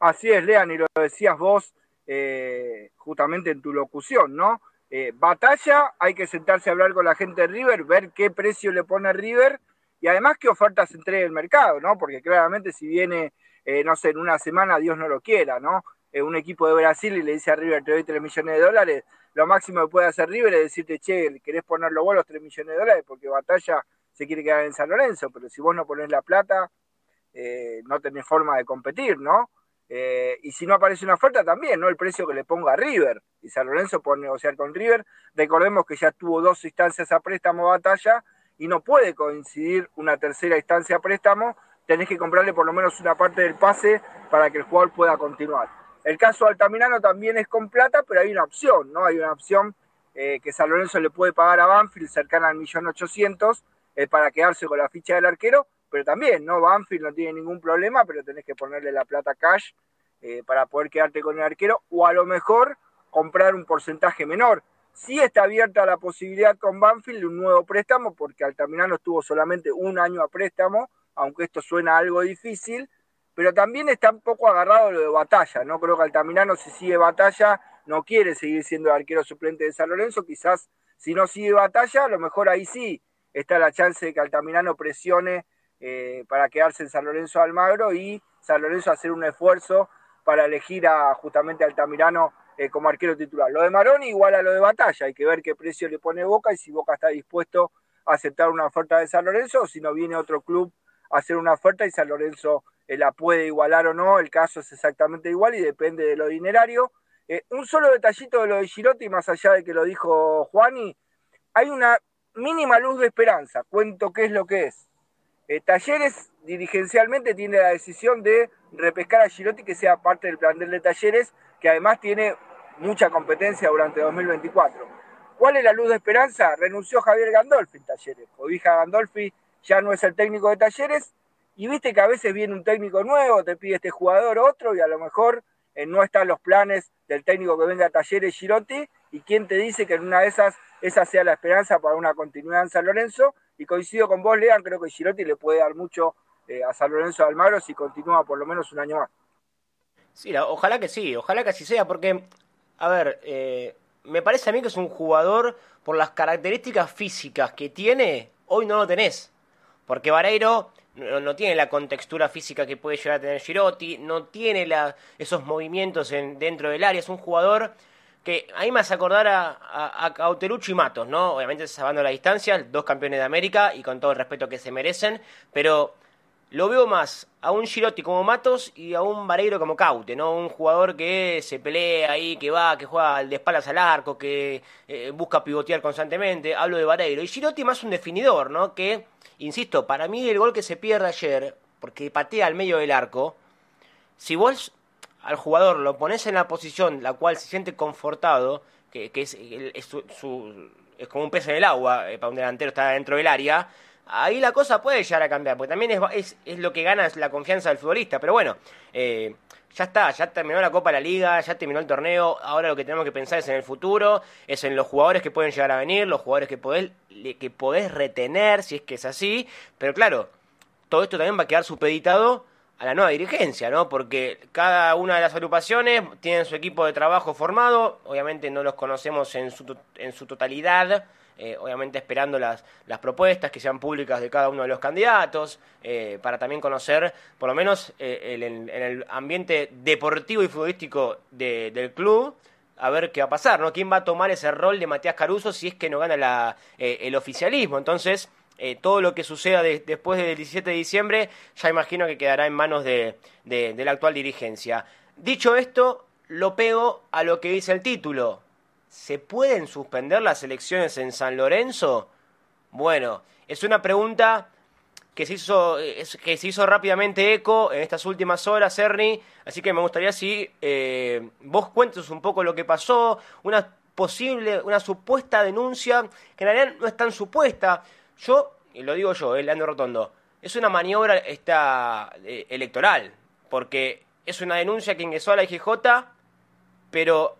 Así es, Lean, y lo decías vos eh, justamente en tu locución, ¿no? Eh, batalla, hay que sentarse a hablar con la gente de River, ver qué precio le pone River y además qué ofertas entrega el mercado, ¿no? Porque claramente si viene, eh, no sé, en una semana, Dios no lo quiera, ¿no? un equipo de Brasil y le dice a River, te doy 3 millones de dólares, lo máximo que puede hacer River es decirte, che, querés ponerlo vos los 3 millones de dólares porque Batalla se quiere quedar en San Lorenzo, pero si vos no ponés la plata, no tenés forma de competir, ¿no? Eh, y si no aparece una oferta también, ¿no? El precio que le ponga a River. Y San Lorenzo puede negociar con River. Recordemos que ya tuvo dos instancias a préstamo batalla y no puede coincidir una tercera instancia préstamo. Tenés que comprarle por lo menos una parte del pase para que el jugador pueda continuar. El caso Altamirano también es con plata, pero hay una opción, ¿no? Hay una opción eh, que San Lorenzo le puede pagar a Banfield cercana al millón ochocientos eh, para quedarse con la ficha del arquero pero también, ¿no? Banfield no tiene ningún problema, pero tenés que ponerle la plata cash eh, para poder quedarte con el arquero, o a lo mejor comprar un porcentaje menor. Sí está abierta la posibilidad con Banfield de un nuevo préstamo, porque Altamirano estuvo solamente un año a préstamo, aunque esto suena algo difícil, pero también está un poco agarrado lo de batalla, ¿no? Creo que Altamirano si sigue batalla no quiere seguir siendo el arquero suplente de San Lorenzo, quizás si no sigue batalla, a lo mejor ahí sí está la chance de que Altamirano presione eh, para quedarse en San Lorenzo Almagro y San Lorenzo hacer un esfuerzo para elegir a justamente Altamirano eh, como arquero titular. Lo de Maroni igual a lo de Batalla, hay que ver qué precio le pone Boca y si Boca está dispuesto a aceptar una oferta de San Lorenzo o si no viene otro club a hacer una oferta y San Lorenzo eh, la puede igualar o no, el caso es exactamente igual y depende de lo dinerario. un solo detallito de lo de Girotti, más allá de que lo dijo Juani, hay una mínima luz de esperanza, cuento qué es lo que es. Eh, Talleres dirigencialmente tiene la decisión de repescar a Girotti que sea parte del plantel de Talleres, que además tiene mucha competencia durante 2024. ¿Cuál es la luz de esperanza? Renunció Javier Gandolfi en Talleres. Cobija Gandolfi ya no es el técnico de Talleres y viste que a veces viene un técnico nuevo, te pide este jugador otro y a lo mejor eh, no están los planes del técnico que venga a Talleres Girotti y quién te dice que en una de esas esa sea la esperanza para una continuidad en San Lorenzo y coincido con vos, Lean, creo que Girotti le puede dar mucho eh, a San Lorenzo de Almagro si continúa por lo menos un año más. Sí, ojalá que sí, ojalá que así sea, porque, a ver, eh, me parece a mí que es un jugador, por las características físicas que tiene, hoy no lo tenés. Porque Vareiro no, tiene la contextura física que puede llegar a tener Girotti, no tiene la, esos movimientos en, dentro del área, es un jugador que a mí me hace acordar a, a, Cauterucho y Matos, ¿no? Obviamente salvando la distancia, dos campeones de América y con todo el respeto que se merecen, pero lo veo más a un Girotti como Matos y a un Vareiro como Caute, ¿no? Un jugador que se pelea ahí, que va, que juega de espaldas al arco, que eh, busca pivotear constantemente. Hablo de Vareiro. Y Girotti más un definidor, ¿no? Que, insisto, para mí el gol que se pierde ayer, porque patea al medio del arco, si vos al jugador lo pones en la posición la cual se siente confortado, que, es, es, es, como un pez en el agua eh, para un delantero está dentro del área, ahí la cosa puede llegar a cambiar, porque también es, es, lo que gana la confianza del futbolista. Pero bueno, eh, ya está, ya terminó la Copa de la Liga, ya terminó el torneo, ahora lo que tenemos que pensar es en el futuro, es en los jugadores que pueden llegar a venir, los jugadores que podés, que podés retener, si es que es así, pero claro, todo esto también va a quedar supeditado a la nueva dirigencia, ¿no? Porque cada una de las agrupaciones tiene su equipo de trabajo formado, obviamente no los conocemos en su, en su totalidad, eh, obviamente esperando las, las propuestas que sean públicas de cada uno de los candidatos, eh, para también conocer, por lo menos eh, en el ambiente deportivo y futbolístico del club, a ver qué va a pasar, ¿no? ¿Quién va a tomar ese rol de Matías Caruso si es que no gana la, el oficialismo? Entonces, todo lo que suceda después del 17 de diciembre ya imagino que quedará en manos de, la actual dirigencia. Dicho esto, lo pego a lo que dice el título. ¿Se pueden suspender las elecciones en San Lorenzo? Bueno, es una pregunta que se hizo, que se hizo rápidamente eco en estas últimas horas, Ernie. Así que me gustaría si eh, vos cuentes un poco lo que pasó, una posible, una supuesta denuncia, que en realidad no es tan supuesta, yo, y lo digo yo, el eh, Leandro Rotondo, es una maniobra esta, eh, electoral, porque es una denuncia que ingresó a la IGJ, pero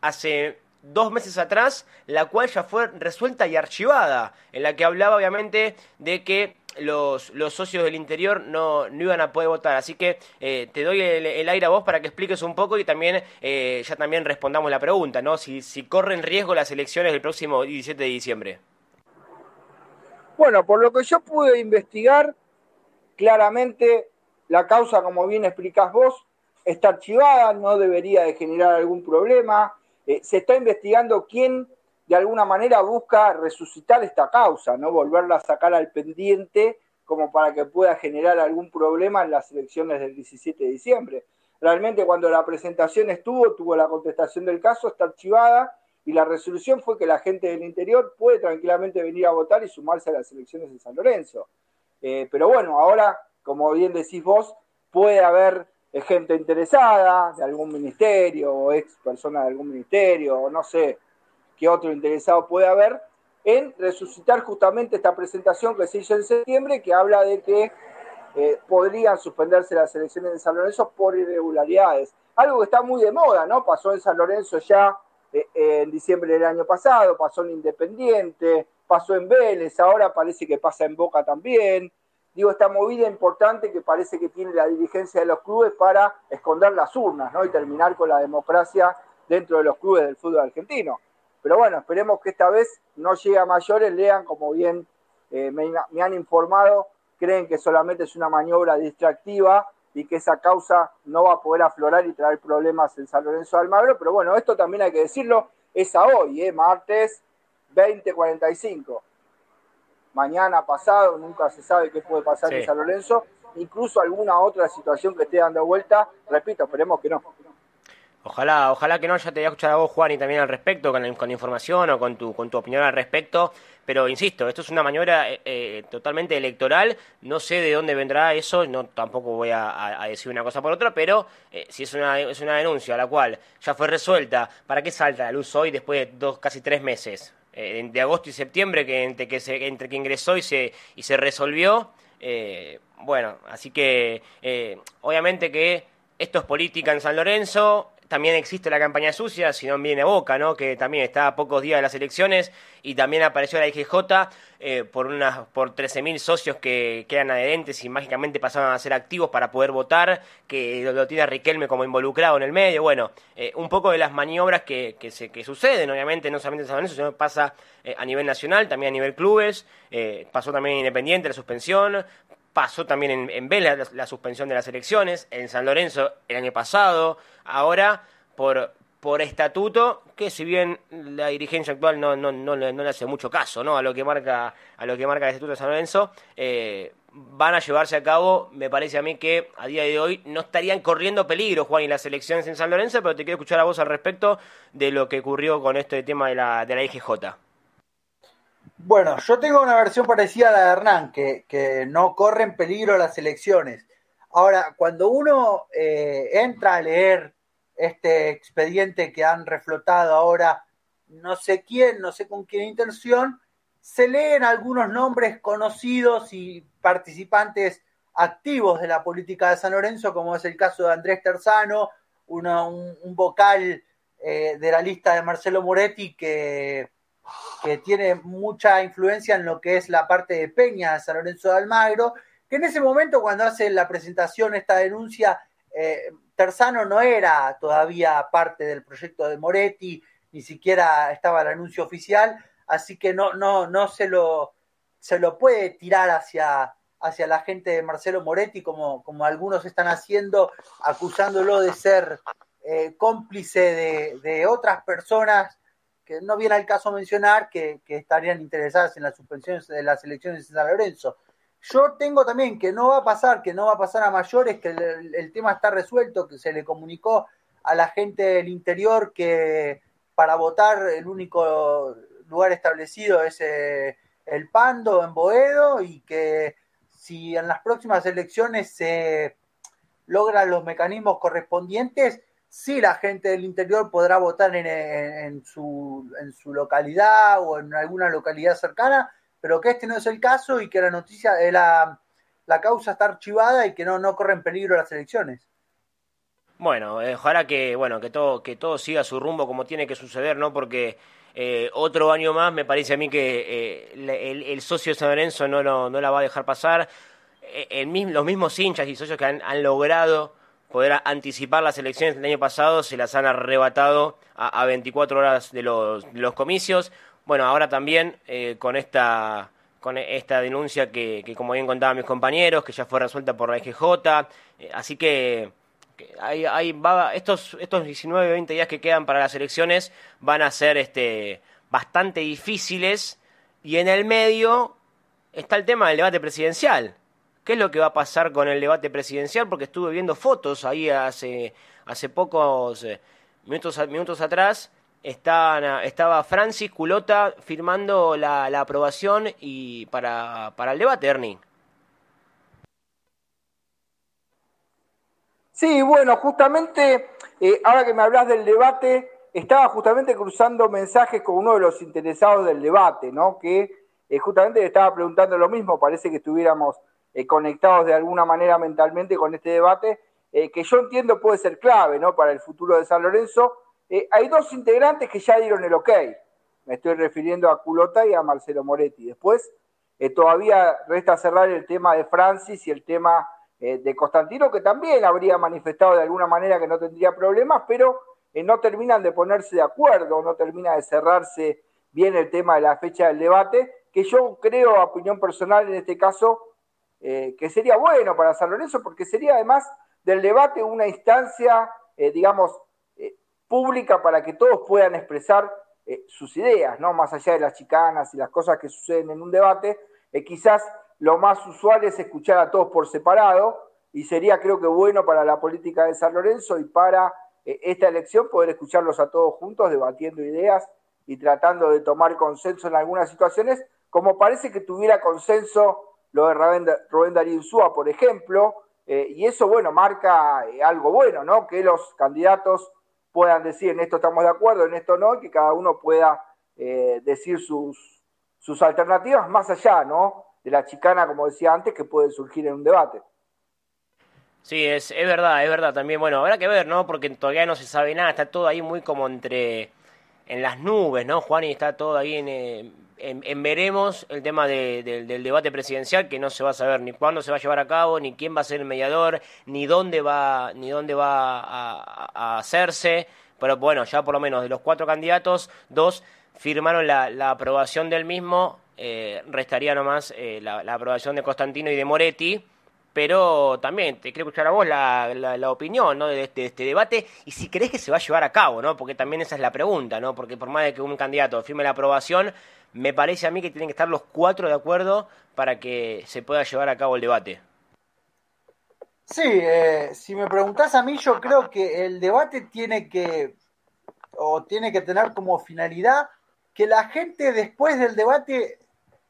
hace dos meses atrás, la cual ya fue resuelta y archivada, en la que hablaba obviamente de que los, los socios del interior no, no iban a poder votar. Así que eh, te doy el, aire a vos para que expliques un poco y también eh, ya también respondamos la pregunta, ¿no? Si, si corren riesgo las elecciones del próximo 17 de diciembre. Bueno, por lo que yo pude investigar, claramente la causa, como bien explicás vos, está archivada, no debería de generar algún problema. Eh, se está investigando quién de alguna manera busca resucitar esta causa, no volverla a sacar al pendiente como para que pueda generar algún problema en las elecciones del 17 de diciembre. Realmente cuando la presentación estuvo, tuvo la contestación del caso, está archivada y la resolución fue que la gente del interior puede tranquilamente venir a votar y sumarse a las elecciones de San Lorenzo. Eh, pero bueno, ahora, como bien decís vos, puede haber gente interesada de algún ministerio o ex persona de algún ministerio o no sé, que otro interesado puede haber, en resucitar justamente esta presentación que se hizo en septiembre, que habla de que eh, podrían suspenderse las elecciones de San Lorenzo por irregularidades. Algo que está muy de moda, ¿no? Pasó en San Lorenzo ya eh, en diciembre del año pasado, pasó en Independiente, pasó en Vélez, ahora parece que pasa en Boca también. Digo, esta movida importante que parece que tiene la dirigencia de los clubes para esconder las urnas, ¿no? Y terminar con la democracia dentro de los clubes del fútbol argentino. Pero bueno, esperemos que esta vez no llegue a mayores, lean como bien eh, me, han informado, creen que solamente es una maniobra distractiva y que esa causa no va a poder aflorar y traer problemas en San Lorenzo de Almagro, pero bueno, esto también hay que decirlo, es a hoy, ¿eh? martes 2045. Mañana pasado, nunca se sabe qué puede pasar en San Lorenzo, incluso alguna otra situación que esté dando vuelta, repito, esperemos que no. Ojalá, ojalá que no, ya te voy a escuchar a vos, Juan, y también al respecto, con, con información o con tu, con tu opinión al respecto. Pero insisto, esto es una maniobra eh, eh, totalmente electoral. No sé de dónde vendrá eso, no tampoco voy a, decir una cosa por otra, pero eh, si es una, es una denuncia a la cual ya fue resuelta, ¿para qué salta la luz hoy después de dos, casi tres meses? De agosto y septiembre, que entre que, se, entre que ingresó y se, y se resolvió. bueno, así que obviamente que esto es política en San Lorenzo, también existe la campaña sucia, si no viene Boca, ¿no? que también está a pocos días de las elecciones y también apareció la IGJ eh, por unas por 13.000 socios que quedan adherentes y mágicamente pasaron a ser activos para poder votar, que lo, tiene Riquelme como involucrado en el medio. Bueno, eh, un poco de las maniobras que, que, se, que suceden, obviamente, no solamente en San Lorenzo, sino que pasa eh, a nivel nacional, también a nivel clubes, pasó también en Independiente la suspensión, pasó también en, en Vela la, suspensión de las elecciones, en San Lorenzo el año pasado, ahora por, por estatuto, que si bien la dirigencia actual no, no, no, le hace mucho caso ¿no? a lo que marca a lo que marca el estatuto de San Lorenzo, eh, van a llevarse a cabo, me parece a mí que a día de hoy no estarían corriendo peligro, Juan, y las elecciones en San Lorenzo, pero te quiero escuchar a vos al respecto de lo que ocurrió con este tema de la, de la IGJ. Bueno, yo tengo una versión parecida a la de Hernán, que, que no corren peligro las elecciones. Ahora, cuando uno eh, entra a leer este expediente que han reflotado ahora, no sé quién, no sé con qué intención, se leen algunos nombres conocidos y participantes activos de la política de San Lorenzo, como es el caso de Andrés Terzano, un, vocal eh, de la lista de Marcelo Moretti que que tiene mucha influencia en lo que es la parte de Peña de San Lorenzo de Almagro, que en ese momento cuando hace la presentación esta denuncia, eh, Terzano no era todavía parte del proyecto de Moretti, ni siquiera estaba el anuncio oficial, así que no, no, no se lo, se lo puede tirar hacia, hacia la gente de Marcelo Moretti, como, como algunos están haciendo, acusándolo de ser eh, cómplice de, de otras personas que no viene al caso mencionar que, estarían interesadas en las suspensiones de las elecciones de San Lorenzo. Yo tengo también que no va a pasar, que no va a pasar a mayores, que el, tema está resuelto, que se le comunicó a la gente del interior que para votar el único lugar establecido es eh, el Pando en Boedo y que si en las próximas elecciones se logran los mecanismos correspondientes, sí la gente del interior podrá votar en, su, en su localidad o en alguna localidad cercana, pero que este no es el caso y que la noticia, eh, la, la causa está archivada y que no, no corre en peligro las elecciones. Bueno, ojalá que bueno que todo que todo siga su rumbo como tiene que suceder, ¿no? Porque eh, otro año más me parece a mí que eh, el, socio de San Lorenzo no, no, la va a dejar pasar. Eh, los mismos hinchas y socios que han, logrado poder anticipar las elecciones del año pasado se las han arrebatado a, 24 horas de los, los, comicios. Bueno, ahora también con esta con esta denuncia que, que, como bien contaban mis compañeros, que ya fue resuelta por la EGJ. así que hay, va, estos, estos 19, 20 días que quedan para las elecciones van a ser este, bastante difíciles y en el medio está el tema del debate presidencial. ¿Qué es lo que va a pasar con el debate presidencial? Porque estuve viendo fotos ahí hace, hace pocos eh, minutos, minutos atrás. estaba Francis Culota firmando la, aprobación y para, para el debate, Ernie. Sí, bueno, justamente, eh, ahora que me hablas del debate, estaba justamente cruzando mensajes con uno de los interesados del debate, ¿no? Que eh, justamente le estaba preguntando lo mismo, parece que estuviéramos eh, conectados de alguna manera mentalmente con este debate, que yo entiendo puede ser clave, ¿no? Para el futuro de San Lorenzo. hay dos integrantes que ya dieron el ok. Me estoy refiriendo a Culota y a Marcelo Moretti. Después, todavía resta cerrar el tema de Francis y el tema eh, de Constantino, que también habría manifestado de alguna manera que no tendría problemas, pero eh, no terminan de ponerse de acuerdo, no termina de cerrarse bien el tema de la fecha del debate, que yo creo, a opinión personal en este caso, eh, que sería bueno para San Lorenzo, porque sería además del debate una instancia, digamos, pública para que todos puedan expresar sus ideas, ¿no? Más allá de las chicanas y las cosas que suceden en un debate, quizás lo más usual es escuchar a todos por separado y sería creo que bueno para la política de San Lorenzo y para eh, esta elección poder escucharlos a todos juntos debatiendo ideas y tratando de tomar consenso en algunas situaciones, como parece que tuviera consenso lo de Rubén Darío Insúa, por ejemplo, eh, y eso, bueno, marca eh, algo bueno, ¿no? Que los candidatos puedan decir en esto estamos de acuerdo, en esto no, y que cada uno pueda decir sus, sus alternativas más allá, ¿no? de la chicana, como decía antes, que puede surgir en un debate. Sí, es, es verdad, es verdad también. Bueno, habrá que ver, ¿no? Porque todavía no se sabe nada, está todo ahí muy como entre en las nubes, ¿no? Juan y está todo ahí en, eh, en, veremos el tema del debate presidencial que no se va a saber ni cuándo se va a llevar a cabo, ni quién va a ser el mediador, ni dónde va, ni dónde va a, hacerse. Pero bueno, ya por lo menos de los cuatro candidatos, dos firmaron la, la aprobación del mismo eh, restaría nomás eh, la, aprobación de Constantino y de Moretti, pero también te quiero escuchar a vos la, la, opinión ¿no? de, este, este, debate y si crees que se va a llevar a cabo, ¿no? porque también esa es la pregunta, ¿no? porque por más de que un candidato firme la aprobación, me parece a mí que tienen que estar los cuatro de acuerdo para que se pueda llevar a cabo el debate. Sí, eh, si me preguntás a mí, yo creo que el debate tiene que, o tiene que tener como finalidad que la gente después del debate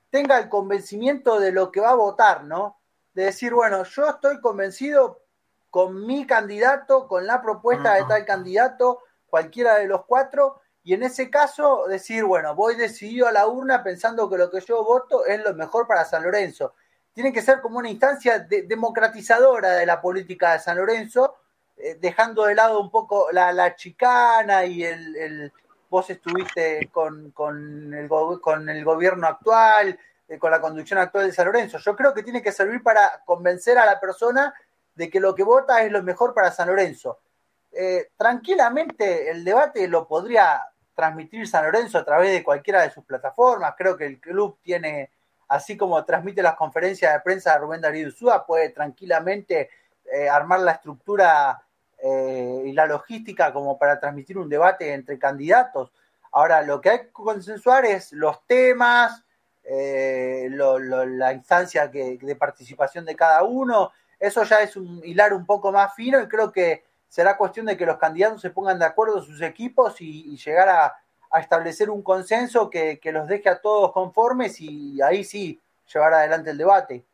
tenga el convencimiento de lo que va a votar, ¿no? De decir, bueno, yo estoy convencido con mi candidato, con la propuesta de tal candidato, cualquiera de los cuatro, y en ese caso decir, bueno, voy decidido a la urna pensando que lo que yo voto es lo mejor para San Lorenzo. Tiene que ser como una instancia democratizadora de la política de San Lorenzo, eh, dejando de lado un poco la, chicana y el, vos estuviste con, con, el, con el gobierno actual, eh, con la conducción actual de San Lorenzo. Yo creo que tiene que servir para convencer a la persona de que lo que vota es lo mejor para San Lorenzo. Eh, tranquilamente el debate lo podría transmitir San Lorenzo a través de cualquiera de sus plataformas. Creo que el club tiene, así como transmite las conferencias de prensa de Rubén Darío Usúa, puede tranquilamente eh, armar la estructura y la logística como para transmitir un debate entre candidatos. Ahora, lo que hay que consensuar es los temas, eh, la instancia de participación de cada uno. Eso ya es un hilar un poco más fino y creo que será cuestión de que los candidatos se pongan de acuerdo sus equipos y, llegar a, establecer un consenso que, que los deje a todos conformes y ahí sí llevar adelante el debate.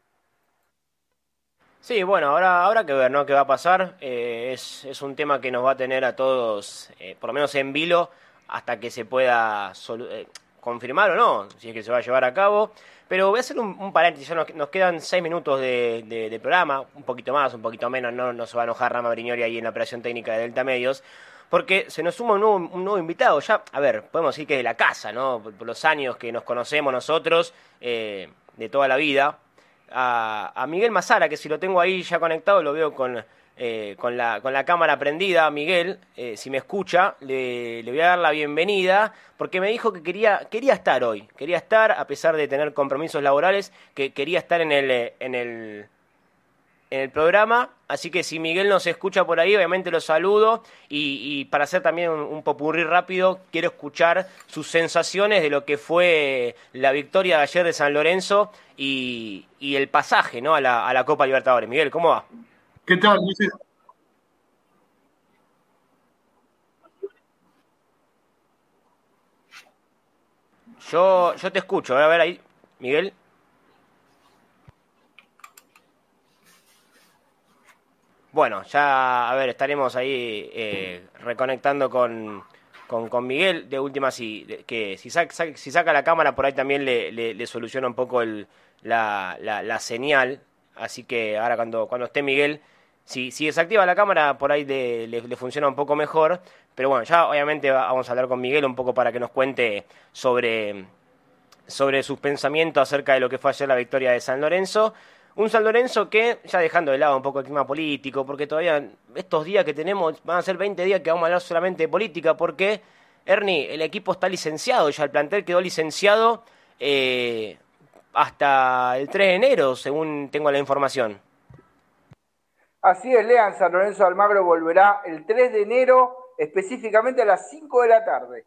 Sí, bueno, ahora habrá que ver, ¿no? ¿Qué va a pasar? Eh, es, es, un tema que nos va a tener a todos, eh, por lo menos en vilo, hasta que se pueda, confirmar o no, si es que se va a llevar a cabo. Pero voy a hacer un, paréntesis, ya nos, quedan seis minutos de, programa, un poquito más, un poquito menos, no, no se va a enojar Rama Brignori ahí en la operación técnica de Delta Medios, porque se nos suma un nuevo, invitado, ya, a ver, podemos decir que de la casa, ¿no? Por, los años que nos conocemos nosotros, eh, de toda la vida, a, a Miguel Mazara, que si lo tengo ahí ya conectado, lo veo con eh, con, la, con la cámara prendida, Miguel, eh, si me escucha, le, le, voy a dar la bienvenida, porque me dijo que quería, quería estar hoy, quería estar, a pesar de tener compromisos laborales, que quería estar en el, en el, en el programa, así que si Miguel nos escucha por ahí, obviamente lo saludo, y, para hacer también un, popurrí rápido, quiero escuchar sus sensaciones de lo que fue la victoria de ayer de San Lorenzo y, y el pasaje ¿no? a, la, a la Copa Libertadores. Miguel, ¿cómo va? ¿Qué tal? Yo, yo te escucho, a ver ahí, Miguel. Bueno, ya, a ver, estaremos ahí eh, reconectando con, con, Miguel. De última, si, que si, si saca la cámara por ahí también le, le, soluciona un poco el, la, la, la, señal. Así que ahora cuando, cuando esté Miguel si, si desactiva la cámara, por ahí le, funciona un poco mejor. Pero bueno, ya obviamente vamos a hablar con Miguel un poco para que nos cuente sobre, sobre sus pensamientos acerca de lo que fue ayer la victoria de San Lorenzo. Un San Lorenzo que, ya dejando de lado un poco el clima político, porque todavía estos días que tenemos van a ser 20 días que vamos a hablar solamente de política, porque, Ernie, el equipo está licenciado, ya el plantel quedó licenciado eh, hasta el 3 de enero, según tengo la información. Así es, Lean, San Lorenzo Almagro volverá el 3 de enero, específicamente a las 5 de la tarde,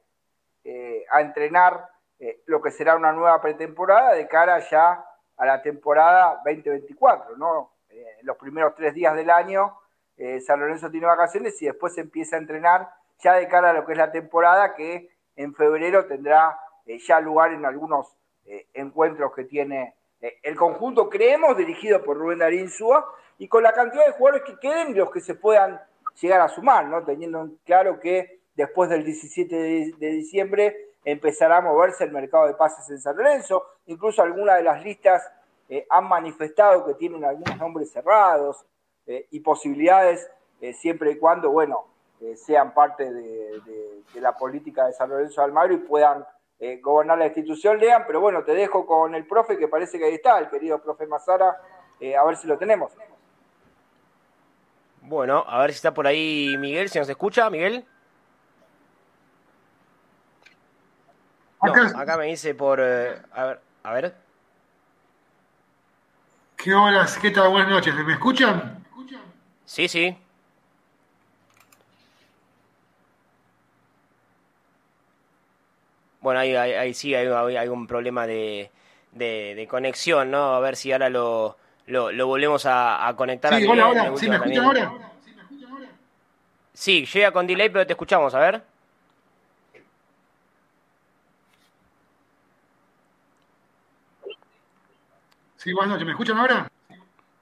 eh, a entrenar eh, lo que será una nueva pretemporada de cara ya a la temporada 2024, ¿no? Eh, los primeros tres días del año, San Lorenzo tiene vacaciones y después empieza a entrenar ya de cara a lo que es la temporada que en febrero tendrá ya lugar en algunos encuentros que tiene el conjunto, creemos, dirigido por Rubén Darín Súa, y con la cantidad de jugadores que queden los que se puedan llegar a sumar, ¿no? Teniendo claro que después del 17 de, diciembre empezará a moverse el mercado de pases en San Lorenzo, incluso algunas de las listas eh, han manifestado que tienen algunos nombres cerrados eh, y posibilidades eh, siempre y cuando, bueno, sean parte de, la política de San Lorenzo de Almagro y puedan gobernar la institución, lean, pero bueno, te dejo con el profe que parece que ahí está, el querido profe Mazara, a ver si lo tenemos. Bueno, a ver si está por ahí Miguel, si nos escucha, Miguel. acá, me dice por... Eh, a ver, a ver. ¿Qué horas? ¿Qué tal? Buenas noches. ¿Me escuchan? Sí, sí. Bueno, ahí, ahí, sí hay, hay, un problema de, de, conexión, ¿no? A ver si ahora lo, lo, lo volvemos a, a conectar. Sí, hola, hola. ¿Sí me escuchan ahora? Sí, llega con delay, pero te escuchamos, a ver. Sí, buenas noches, ¿me escuchan ahora?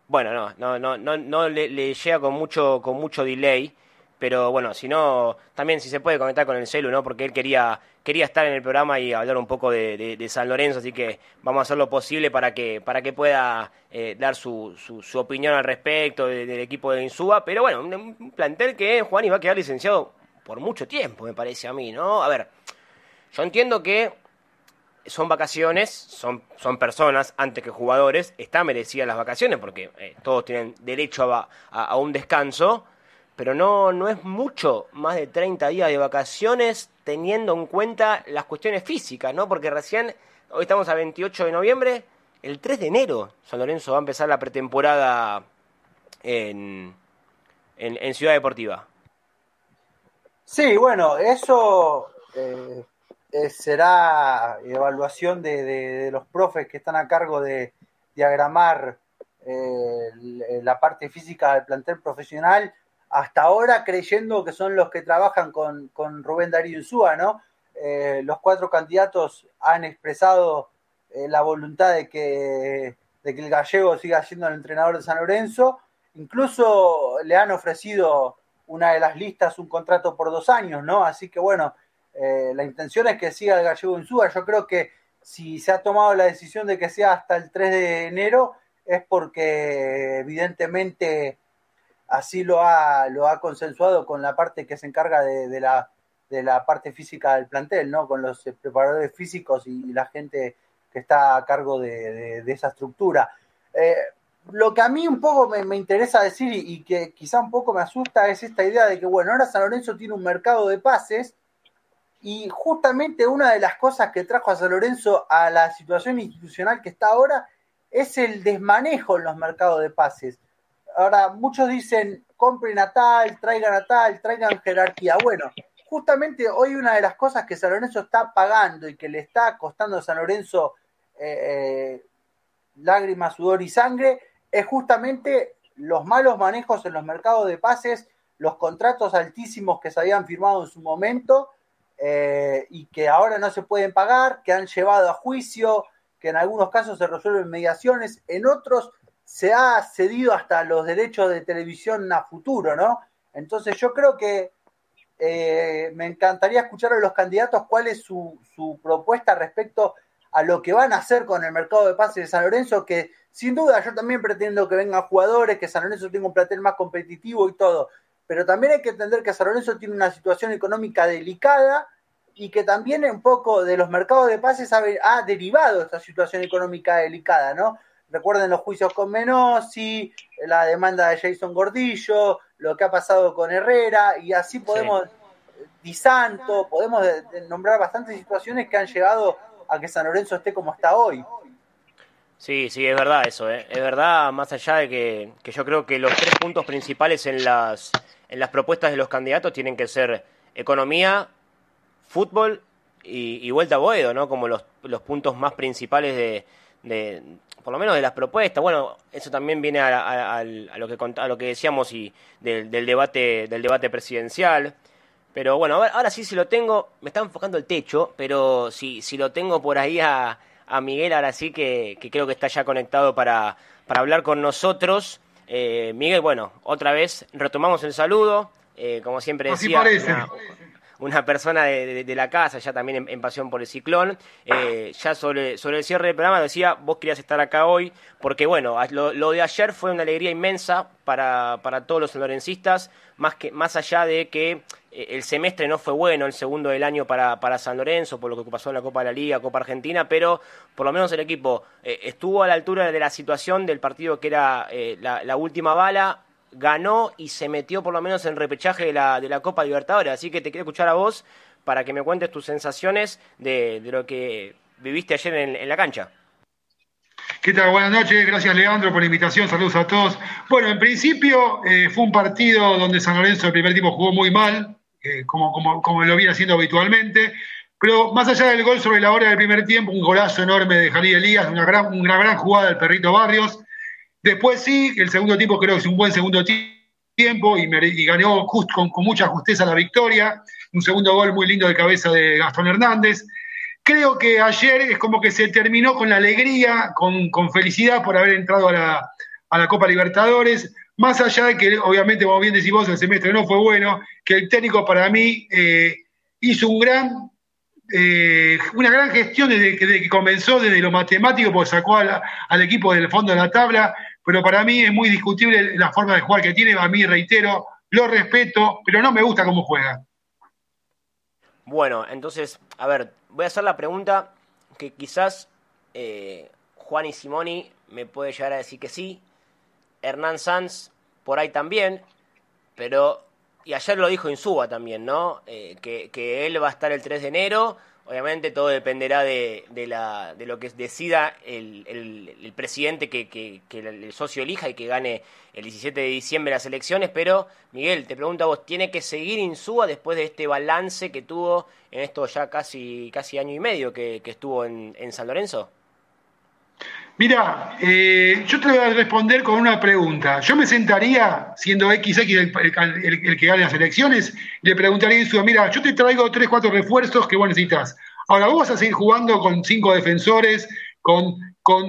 Bueno, no, no, no, no, no le, le, llega con mucho, con mucho delay. Pero bueno, si no, también si se puede conectar con el celu, ¿no? Porque él quería, quería estar en el programa y hablar un poco de, San Lorenzo, así que vamos a hacer lo posible para que, para que pueda eh, dar su, su, opinión al respecto del equipo de Insúa. Pero bueno, un, plantel que Juan iba a quedar licenciado por mucho tiempo, me parece a mí, ¿no? A ver, yo entiendo que son vacaciones, son, son personas antes que jugadores, están merecidas las vacaciones porque eh, todos tienen derecho a un descanso pero no, no es mucho más de 30 días de vacaciones teniendo en cuenta las cuestiones físicas, ¿no? Porque recién, hoy estamos a 28 de noviembre, el 3 de enero San Lorenzo va a empezar la pretemporada en, en, Ciudad Deportiva. Sí, bueno, eso eh, eh, será evaluación de, los profes que están a cargo de diagramar eh, la parte física del plantel profesional hasta ahora creyendo que son los que trabajan con, Rubén Darío Insúa, ¿no? Eh, los cuatro candidatos han expresado eh, la voluntad de que, el gallego siga siendo el entrenador de San Lorenzo. Incluso le han ofrecido una de las listas un contrato por dos años, ¿no? Así que bueno, eh, la intención es que siga el gallego Insúa. Yo creo que si se ha tomado la decisión de que sea hasta el 3 de enero es porque evidentemente así lo ha, lo ha consensuado con la parte que se encarga de, la, de la parte física del plantel, ¿no? Con los preparadores físicos y, la gente que está a cargo de, esa estructura. Eh, lo que a mí un poco me, interesa decir y, que quizá un poco me asusta es esta idea de que, bueno, ahora San Lorenzo tiene un mercado de pases y justamente una de las cosas que trajo a San Lorenzo a la situación institucional que está ahora es el desmanejo en los mercados de pases. Ahora, muchos dicen, compren a tal, traigan a tal, traigan jerarquía. Bueno, justamente hoy una de las cosas que San Lorenzo está pagando y que le está costando a San Lorenzo eh, eh, lágrimas, sudor y sangre es justamente los malos manejos en los mercados de pases, los contratos altísimos que se habían firmado en su momento eh, y que ahora no se pueden pagar, que han llevado a juicio, que en algunos casos se resuelven mediaciones, en otros se ha cedido hasta los derechos de televisión a futuro, ¿no? Entonces yo creo que eh, me encantaría escuchar a los candidatos cuál es su, su propuesta respecto a lo que van a hacer con el mercado de pases de San Lorenzo, que sin duda yo también pretendo que vengan jugadores, que San Lorenzo tenga un plantel más competitivo y todo, pero también hay que entender que San Lorenzo tiene una situación económica delicada y que también un poco de los mercados de pases ha, derivado esta situación económica delicada, ¿no? Recuerden los juicios con Menossi, la demanda de Jason Gordillo, lo que ha pasado con Herrera, y así podemos, Di Santo, podemos nombrar bastantes situaciones que han llegado a que San Lorenzo esté como está hoy. Sí, sí, es verdad eso, ¿eh? es verdad, más allá de que, que, yo creo que los tres puntos principales en las, en las propuestas de los candidatos tienen que ser economía, fútbol y, vuelta a Boedo, ¿no? Como los, los puntos más principales de, de, por lo menos de las propuestas. Bueno, eso también viene a, lo, que, a lo que decíamos y del, del, debate, del debate presidencial. Pero bueno, ahora sí si lo tengo, me está enfocando el techo, pero si, si lo tengo por ahí a, a Miguel, ahora sí que, creo que está ya conectado para, para hablar con nosotros. Eh, Miguel, bueno, otra vez retomamos el saludo. Eh, como siempre decía, una, persona de, la casa, ya también en, pasión por el ciclón. Eh, ya sobre, sobre el cierre del programa decía, vos querías estar acá hoy, porque bueno, lo, de ayer fue una alegría inmensa para, para todos los lorencistas, más, que, más allá de que eh, el semestre no fue bueno, el segundo del año para, para San Lorenzo, por lo que pasó en la Copa de la Liga, Copa Argentina, pero por lo menos el equipo eh, estuvo a la altura de la situación del partido que era eh, la, última bala, ganó y se metió por lo menos en repechaje de la, de la Copa Libertadores. Así que te quiero escuchar a vos para que me cuentes tus sensaciones de, lo que viviste ayer en, la cancha. ¿Qué tal? Buenas noches, gracias Leandro por la invitación, saludos a todos. Bueno, en principio fue un partido donde San Lorenzo el primer tiempo jugó muy mal, eh, como, como, como, lo viene haciendo habitualmente. Pero más allá del gol sobre la hora del primer tiempo, un golazo enorme de Jalí Elías, una gran, una gran jugada del perrito Barrios. Después sí, el segundo tiempo creo que es un buen segundo tiempo y, ganó con, mucha justeza la victoria. Un segundo gol muy lindo de cabeza de Gastón Hernández. Creo que ayer es como que se terminó con alegría, con, felicidad por haber entrado a la, a la Copa Libertadores. Más allá de que, obviamente, como bien decís vos, el semestre no fue bueno, que el técnico para mí eh, hizo un gran, eh, una gran gestión desde que, comenzó, desde lo matemático, porque sacó al equipo del fondo de la tabla, pero para mí es muy discutible la forma de jugar que tiene. A mí, reitero, lo respeto, pero no me gusta cómo juega. Bueno, entonces, a ver, voy a hacer la pregunta que quizás eh, Juan y Simoni me puede llegar a decir que sí, Hernán Sanz por ahí también, pero, y ayer lo dijo Insúa también, ¿no? Eh, que, él va a estar el 3 de enero, obviamente todo dependerá de, de, la, de lo que decida el, el, presidente que, que, el socio elija y que gane el 17 de diciembre las elecciones, pero Miguel, te pregunto a vos, ¿tiene que seguir Insúa después de este balance que tuvo en esto ya casi, casi año y medio que, estuvo en, en San Lorenzo? Mira, eh, yo te voy a responder con una pregunta. Yo me sentaría, siendo XX el, el, que gane las elecciones, le preguntaría a Insúa, mira, yo te traigo tres, cuatro refuerzos que vos necesitas. Ahora, vos vas a seguir jugando con cinco defensores, con, con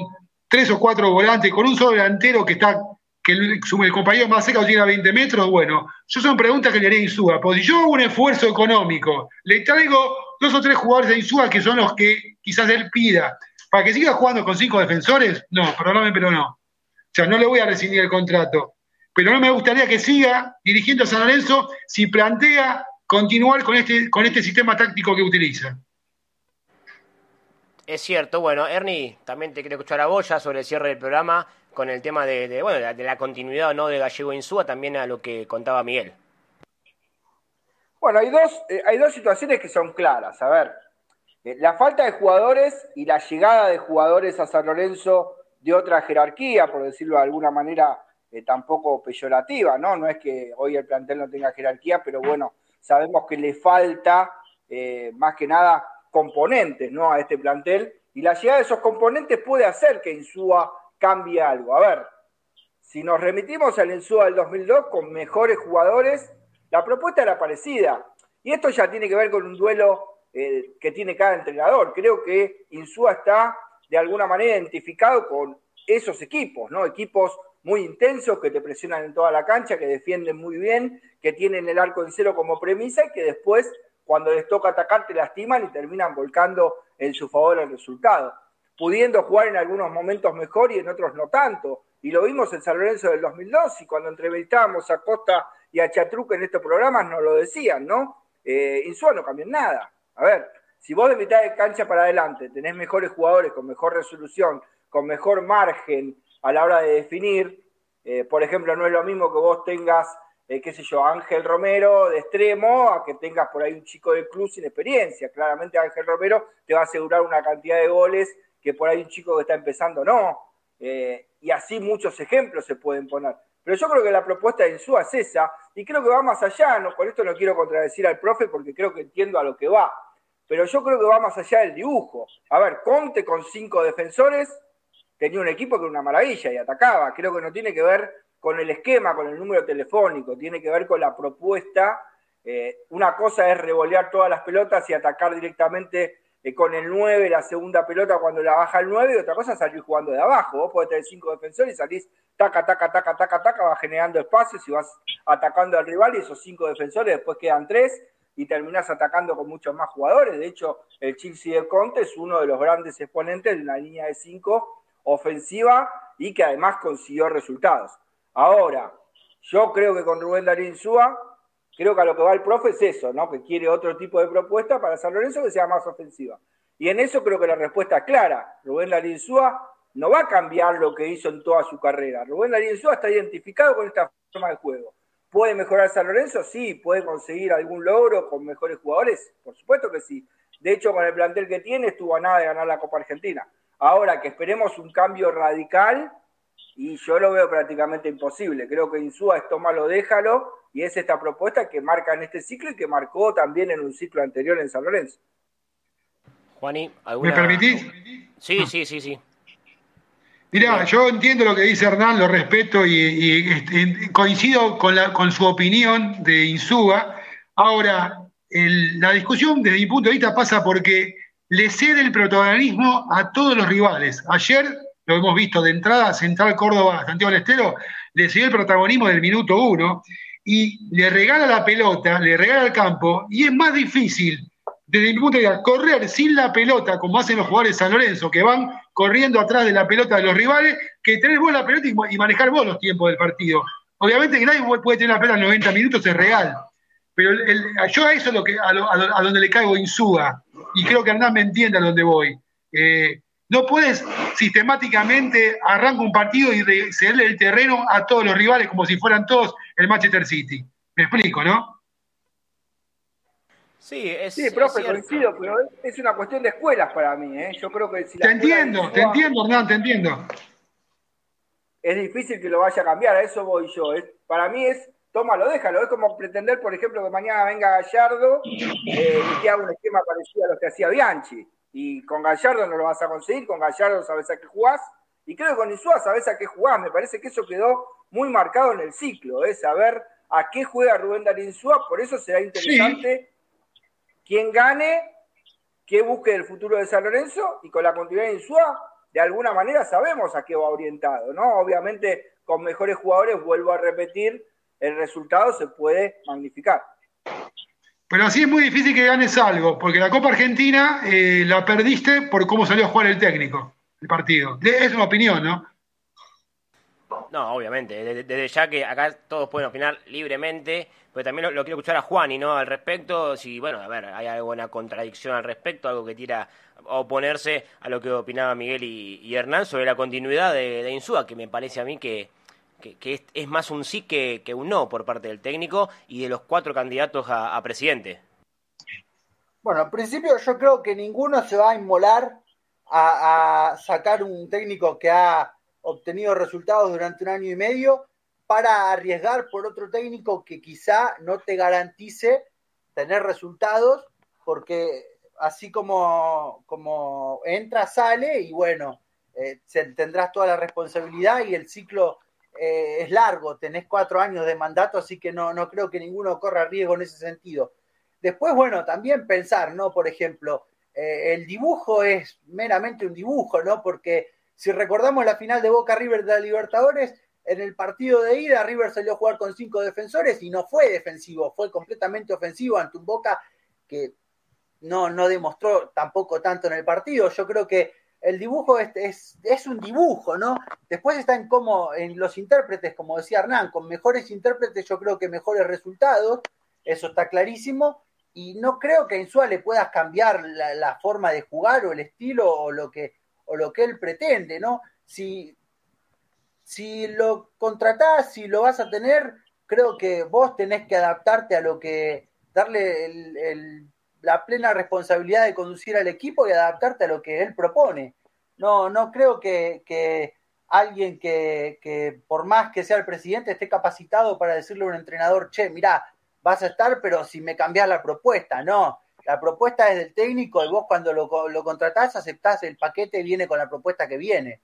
tres o cuatro volantes, con un solo delantero que está que el, el compañero más cerca tiene a 20 metros? Bueno, yo son preguntas que le haré a Insúa. Pues si yo hago un esfuerzo económico, le traigo dos o tres jugadores de Insúa que son los que quizás él pida, para que siga jugando con cinco defensores, no, perdóname, pero no. O sea, no le voy a rescindir el contrato. Pero no me gustaría que siga dirigiendo a San Lorenzo si plantea continuar con este, con este sistema táctico que utiliza. Es cierto, bueno, Ernie, también te quiero escuchar a vos ya sobre el cierre del programa con el tema de, bueno, de la continuidad no de Gallego Insúa, también a lo que contaba Miguel. Bueno, hay dos, eh, hay dos situaciones que son claras. A ver, la falta de jugadores y la llegada de jugadores a San Lorenzo de otra jerarquía, por decirlo de alguna manera eh, tampoco peyorativa, ¿no? No es que hoy el plantel no tenga jerarquía, pero bueno, sabemos que le falta más que nada componentes, ¿no? A este plantel y la llegada de esos componentes puede hacer que Insúa cambie algo. A ver, si nos remitimos al Insúa del 2002 con mejores jugadores, la propuesta era parecida. Y esto ya tiene que ver con un duelo eh, que tiene cada entrenador. Creo que Insúa está de alguna manera identificado con esos equipos, ¿no? Equipos muy intensos que te presionan en toda la cancha, que defienden muy bien, que tienen el arco en cero como premisa y que después, cuando les toca atacar, te lastiman y terminan volcando en su favor el resultado. Pudiendo jugar en algunos momentos mejor y en otros no tanto. Y lo vimos en San Lorenzo del 2002 y cuando entrevistábamos a Costa y a Chatruc en estos programas nos lo decían, ¿no? Eh, Insúa no cambió nada. A ver, si vos de mitad de cancha para adelante tenés mejores jugadores con mejor resolución, con mejor margen a la hora de definir, eh, por ejemplo, no es lo mismo que vos tengas, eh, qué sé yo, Ángel Romero de extremo, a que tengas por ahí un chico del club sin experiencia. Claramente Ángel Romero te va a asegurar una cantidad de goles que por ahí un chico que está empezando no. y así muchos ejemplos se pueden poner. Pero yo creo que la propuesta de Insúa es esa, y creo que va más allá, no, con esto no quiero contradecir al profe porque creo que entiendo a lo que va, pero yo creo que va más allá del dibujo. A ver, Conte con cinco defensores tenía un equipo que era una maravilla y atacaba. Creo que no tiene que ver con el esquema, con el número telefónico, tiene que ver con la propuesta. Eh, una cosa es revolear todas las pelotas y atacar directamente eh, con el 9, la segunda pelota cuando la baja el 9, y otra cosa es salir jugando de abajo. Vos podés tener cinco defensores y salís taca, taca, taca, taca, taca, vas generando espacios y vas atacando al rival y esos cinco defensores después quedan tres y terminás atacando con muchos más jugadores. De hecho, el Chelsea de Conte es uno de los grandes exponentes de una línea de cinco ofensiva y que además consiguió resultados. Ahora, yo creo que con Rubén Darín Súa, creo que a lo que va el profe es eso, ¿no? Que quiere otro tipo de propuesta para San Lorenzo que sea más ofensiva. Y en eso creo que la respuesta es clara. Rubén Darín Súa no va a cambiar lo que hizo en toda su carrera. Rubén Darío está identificado con esta forma de juego. ¿Puede mejorar San Lorenzo? Sí. ¿Puede conseguir algún logro con mejores jugadores? Por supuesto que sí. De hecho, con el plantel que tiene, estuvo a nada de ganar la Copa Argentina. Ahora que esperemos un cambio radical, y yo lo veo prácticamente imposible. Creo que Insúa es tómalo, déjalo, y es esta propuesta que marca en este ciclo y que marcó también en un ciclo anterior en San Lorenzo. Juani, ¿me permitís? Sí, sí, sí, sí. Mirá, yo entiendo lo que dice Hernán, lo respeto y, coincido con, la, con su opinión de Insúa. Ahora, la discusión desde mi punto de vista pasa porque le cede el protagonismo a todos los rivales. Ayer lo hemos visto de entrada, Central Córdoba, Santiago del Estero, le cedió el protagonismo del minuto uno y le regala la pelota, le regala el campo y es más difícil desde mi punto de vista, correr sin la pelota, como hacen los jugadores San Lorenzo, que van corriendo atrás de la pelota de los rivales, que tener vos la pelota y, manejar vos los tiempos del partido. Obviamente que nadie puede tener la pelota en 90 minutos, es real. Pero yo a eso es lo que, a, donde le caigo Insúa, y creo que Hernán me entiende a dónde voy. Eh, no puedes sistemáticamente arrancar un partido y cederle el terreno a todos los rivales como si fueran todos el Manchester City. Me explico, ¿no? Sí, es, sí, profe, coincido, pero es, una cuestión de escuelas para mí. ¿eh? Yo creo que si Te entiendo, te entiendo, Hernán, te entiendo. Es difícil que lo vaya a cambiar, a eso voy yo. para mí es, tómalo, déjalo. Es como pretender, por ejemplo, que mañana venga Gallardo eh, y que haga un esquema parecido a lo que hacía Bianchi. Y con Gallardo no lo vas a conseguir, con Gallardo sabes a qué jugás. Y creo que con Insúa sabes a qué jugás. Me parece que eso quedó muy marcado en el ciclo, es saber a qué juega Rubén Darín Insúa. Por eso será interesante quien gane, que busque el futuro de San Lorenzo y con la continuidad de Insúa, de alguna manera sabemos a qué va orientado, ¿no? Obviamente con mejores jugadores, vuelvo a repetir, el resultado se puede magnificar. Pero así es muy difícil que ganes algo, porque la Copa Argentina eh, la perdiste por cómo salió a jugar el técnico, el partido. Es una opinión, ¿no? No, obviamente, desde, ya que acá todos pueden opinar libremente, pero también lo, quiero escuchar a Juan y no al respecto, si, bueno, a ver, hay alguna contradicción al respecto, algo que tira a oponerse a lo que opinaba Miguel y, Hernán sobre la continuidad de, Insúa, que me parece a mí que, que, es, más un sí que, un no por parte del técnico y de los cuatro candidatos a, presidente. Bueno, en principio yo creo que ninguno se va a inmolar a sacar un técnico que ha obtenido resultados durante un año y medio para arriesgar por otro técnico que quizá no te garantice tener resultados, porque así como, como entra, sale y bueno, eh, tendrás toda la responsabilidad y el ciclo eh, es largo, tenés cuatro años de mandato, así que no, no creo que ninguno corra riesgo en ese sentido. Después, bueno, también pensar, ¿no? Por ejemplo, eh, el dibujo es meramente un dibujo, ¿no? Porque si recordamos la final de Boca River de la Libertadores, en el partido de ida River salió a jugar con cinco defensores y no fue defensivo, fue completamente ofensivo ante un Boca que no, no demostró tampoco tanto en el partido. Yo creo que el dibujo es, es, es, un dibujo, ¿no? Después está en cómo, en los intérpretes, como decía Hernán, con mejores intérpretes yo creo que mejores resultados, eso está clarísimo, y no creo que en le puedas cambiar la, la, forma de jugar o el estilo o lo que o lo que él pretende, ¿no? Si, si lo contratás, si lo vas a tener, creo que vos tenés que adaptarte a lo que, darle la plena responsabilidad de conducir al equipo y adaptarte a lo que él propone. No, no creo que, alguien que, por más que sea el presidente, esté capacitado para decirle a un entrenador, che, mirá, vas a estar, pero si me cambias la propuesta, no la propuesta es del técnico y vos cuando lo, lo contratás aceptás el paquete y viene con la propuesta que viene.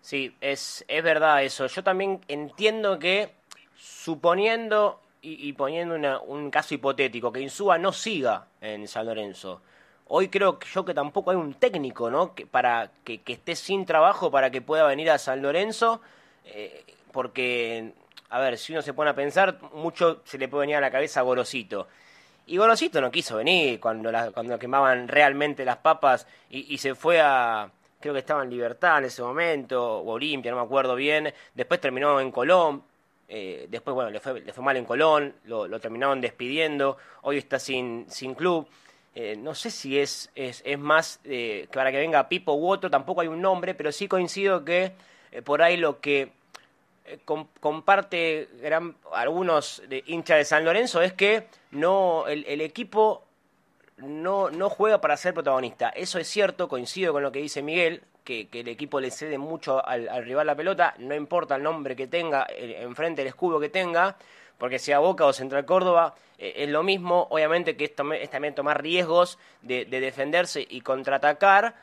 Sí, es, es verdad eso. Yo también entiendo que, suponiendo y, poniendo un caso hipotético, que Insúa no siga en San Lorenzo, hoy creo que yo que tampoco hay un técnico, ¿no? Que, para que, esté sin trabajo para que pueda venir a San Lorenzo, eh, porque, a ver, si uno se pone a pensar, mucho se le puede venir a la cabeza a Gorosito. Y Gorosito no quiso venir cuando, cuando quemaban realmente las papas y, se fue a, creo que estaba en Libertad en ese momento, o Olimpia, no me acuerdo bien. Después terminó en Colón. Eh, después, bueno, le fue, le fue mal en Colón, lo, terminaron despidiendo. Hoy está sin, sin club. Eh, no sé si es, es, es más eh, que para que venga Pipo u otro, tampoco hay un nombre, pero sí coincido que por ahí lo que eh, comparte gran, algunos de hinchas de San Lorenzo es que no el, equipo no, no juega para ser protagonista. Eso es cierto, coincido con lo que dice Miguel, que, el equipo le cede mucho al, rival la pelota, no importa el nombre que tenga, enfrente el escudo que tenga, porque sea Boca o Central Córdoba, eh, es lo mismo, obviamente que es, es también tomar riesgos de defenderse y contraatacar,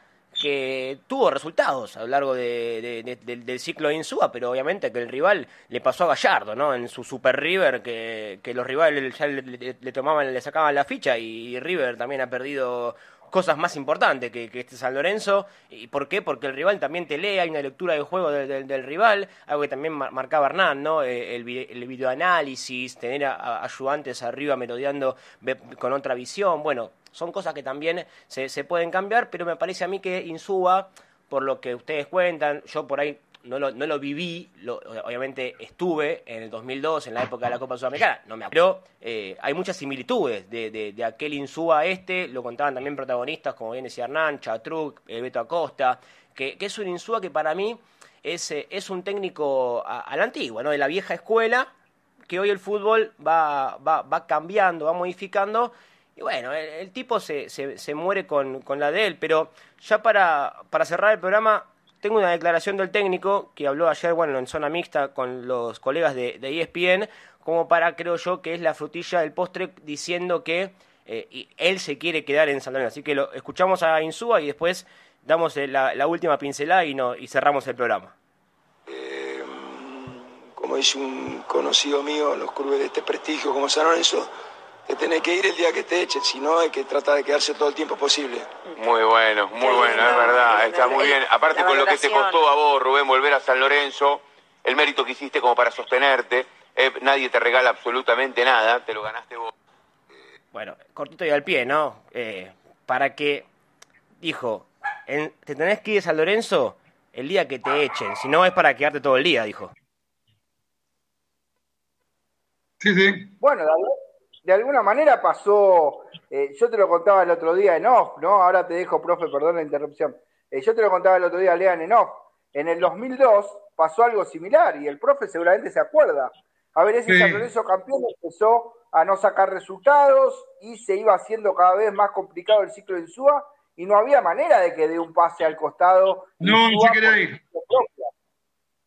que tuvo resultados a lo largo del ciclo de Insúa, pero obviamente que el rival le pasó a Gallardo, ¿no? En su Super River, que, los rivales ya le, tomaban, le sacaban la ficha y River también ha perdido cosas más importantes que, este San Lorenzo. ¿Y por qué? Porque el rival también te lee, hay una lectura de juego del rival, algo que también marcaba Hernán, ¿no? Eh, el, el videoanálisis, tener ayudantes arriba merodeando con otra visión, bueno son cosas que también se, se pueden cambiar, pero me parece a mí que Insúa, por lo que ustedes cuentan, yo por ahí no lo, no lo viví, obviamente estuve en el 2002, en la época de la Copa Sudamericana, no me acuerdo, eh, hay muchas similitudes de, de, aquel Insúa este, lo contaban también protagonistas como bien decía Hernán, Chatruc, el Beto Acosta, que, que, es un Insúa que para mí es, eh, es un técnico a, la antigua, ¿no? de la vieja escuela, que hoy el fútbol va, va, va cambiando, va modificando y bueno, el, tipo se, se, muere con, con, la de él, pero ya para, para cerrar el programa, tengo una declaración del técnico que habló ayer, bueno, en zona mixta con los colegas de, de ESPN, como para, creo yo, que es la frutilla del postre, diciendo que eh, él se quiere quedar en San Así que lo escuchamos a Insúa y después damos eh, la, la última pincelada y, no, y cerramos el programa. Eh, como dice un conocido mío, los clubes de este prestigio como San Lorenzo, que tenés que ir el día que te echen, si no hay que tratar de quedarse todo el tiempo posible. Muy bueno, muy bueno, es verdad, está muy bien. Aparte con lo que te costó a vos, Rubén, volver a San Lorenzo, el mérito que hiciste como para sostenerte, eh, nadie te regala absolutamente nada, te lo ganaste vos. Bueno, cortito y al pie, ¿no? Eh, para que, dijo, te tenés que ir a San Lorenzo el día que te echen, si no es para quedarte todo el día, dijo. Sí, sí. Bueno, de alguna manera pasó, eh, yo te lo contaba el otro día en off, ¿no? Ahora te dejo, profe, perdón la interrupción. Eh, yo te lo contaba el otro día, Lean, en off. En el 2002 pasó algo similar y el profe seguramente se acuerda. A ver, ese San Lorenzo campeón empezó a no sacar resultados y se iba haciendo cada vez más complicado el ciclo de Insúa y no había manera de que dé un pase al costado. No, no se quería ir.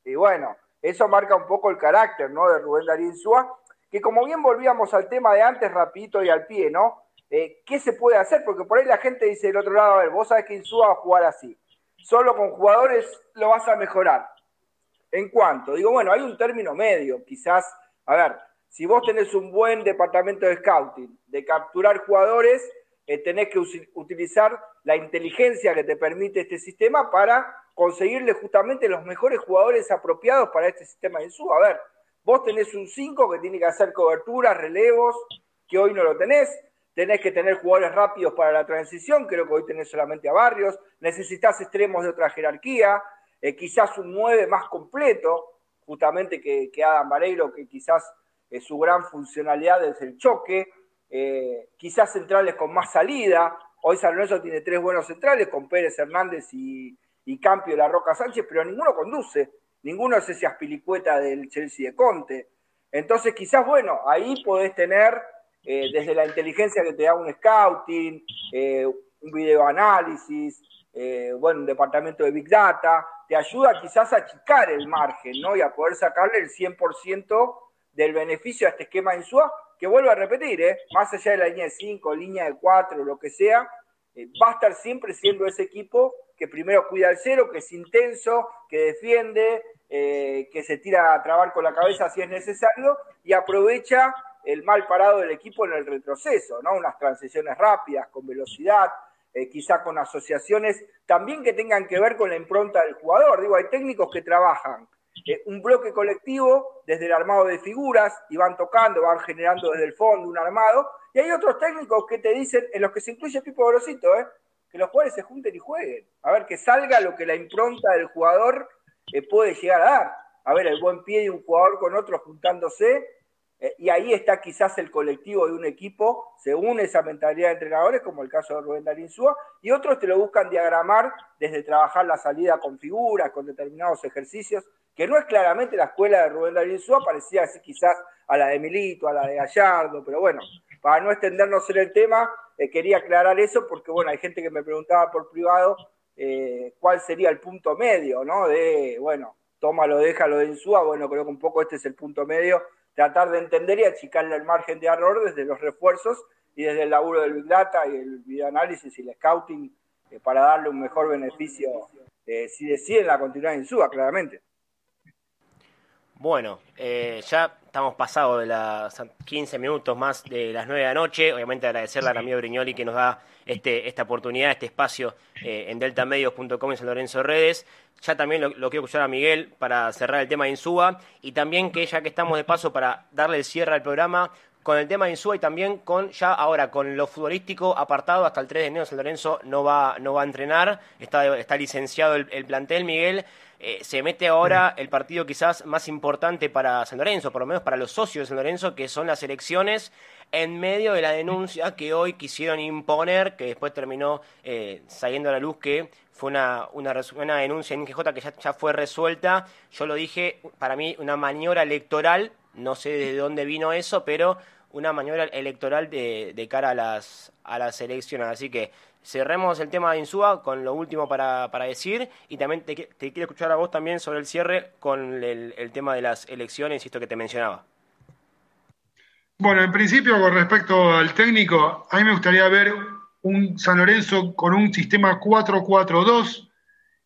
Y bueno, eso marca un poco el carácter, ¿no? De Rubén Darío Insúa, que como bien volvíamos al tema de antes, rapidito y al pie, ¿no? Eh, ¿Qué se puede hacer? Porque por ahí la gente dice del otro lado, a ver, vos sabés que Insúa va a jugar así. Solo con jugadores lo vas a mejorar. ¿En cuanto? Digo, bueno, hay un término medio, quizás, a ver, si vos tenés un buen departamento de scouting, de capturar jugadores, eh, tenés que utilizar la inteligencia que te permite este sistema para conseguirle justamente los mejores jugadores apropiados para este sistema de sub. A ver, vos tenés un 5 que tiene que hacer coberturas, relevos, que hoy no lo tenés. Tenés que tener jugadores rápidos para la transición, creo que hoy tenés solamente a Barrios. Necesitas extremos de otra jerarquía, eh, quizás un 9 más completo, justamente que, que Adam Vareiro, que quizás es su gran funcionalidad es el choque. Eh, quizás centrales con más salida. Hoy San Lorenzo tiene tres buenos centrales, con Pérez Hernández y, y Campio de la Roca Sánchez, pero ninguno conduce. Ninguno es ese aspilicueta del Chelsea de Conte. Entonces, quizás, bueno, ahí podés tener, eh, desde la inteligencia que te da un scouting, eh, un videoanálisis, bueno, un departamento de Big Data, te ayuda quizás a achicar el margen, ¿no? Y a poder sacarle el 100% del beneficio a este esquema de Insúa, que vuelvo a repetir, ¿eh? más allá de la línea de 5, línea de 4, lo que sea, eh, va a estar siempre siendo ese equipo que primero cuida el cero, que es intenso, que defiende, eh, que se tira a trabar con la cabeza si es necesario y aprovecha el mal parado del equipo en el retroceso, ¿no? Unas transiciones rápidas, con velocidad, quizá con asociaciones también que tengan que ver con la impronta del jugador. Digo, hay técnicos que trabajan un bloque colectivo desde el armado de figuras y van tocando, van generando desde el fondo un armado. Y hay otros técnicos que te dicen, en los que se incluye Pipo Grosito, ¿eh? que los jugadores se junten y jueguen. A ver, que salga lo que la impronta del jugador eh, puede llegar a dar. A ver, el buen pie de un jugador con otro juntándose. Eh, y ahí está quizás el colectivo de un equipo, según esa mentalidad de entrenadores, como el caso de Rubén Darín y otros te lo buscan diagramar desde trabajar la salida con figuras, con determinados ejercicios que no es claramente la escuela de Rubén Darío Insúa, parecía así quizás a la de Milito, a la de Gallardo, pero bueno, para no extendernos en el tema, eh, quería aclarar eso porque, bueno, hay gente que me preguntaba por privado eh, cuál sería el punto medio, ¿no? De, bueno, tómalo, déjalo de Insúa, bueno, creo que un poco este es el punto medio, tratar de entender y achicarle el margen de error desde los refuerzos y desde el laburo del Big Data y el videoanálisis y el scouting eh, para darle un mejor beneficio si deciden la continuidad de Insúa, claramente. Bueno, eh, ya estamos pasados de las 15 minutos más de las 9 de la noche. Obviamente agradecerle a Ramiro Brignoli que nos da este, esta oportunidad, este espacio eh, en deltamedios.com y San Lorenzo Redes. Ya también lo, quiero escuchar a Miguel para cerrar el tema de Insúa y también que ya que estamos de paso para darle el cierre al programa con el tema de Insúa y también con ya ahora con lo futbolístico apartado hasta el 3 de enero San Lorenzo no va, no va a entrenar, está, está licenciado el plantel Miguel. Eh, se mete ahora el partido quizás más importante para San Lorenzo, por lo menos para los socios de San Lorenzo, que son las elecciones, en medio de la denuncia que hoy quisieron imponer, que después terminó eh, saliendo a la luz que fue una, una, denuncia en INGJ que ya, fue resuelta. Yo lo dije, para mí, una maniobra electoral, no sé de dónde vino eso, pero una maniobra electoral de, de cara a las, a las elecciones. Así que cerremos el tema de Insúa con lo último para, para decir y también te, quiero escuchar a vos también sobre el cierre con el, tema de las elecciones y esto que te mencionaba. Bueno, en principio con respecto al técnico, a mí me gustaría ver un San Lorenzo con un sistema 4-4-2.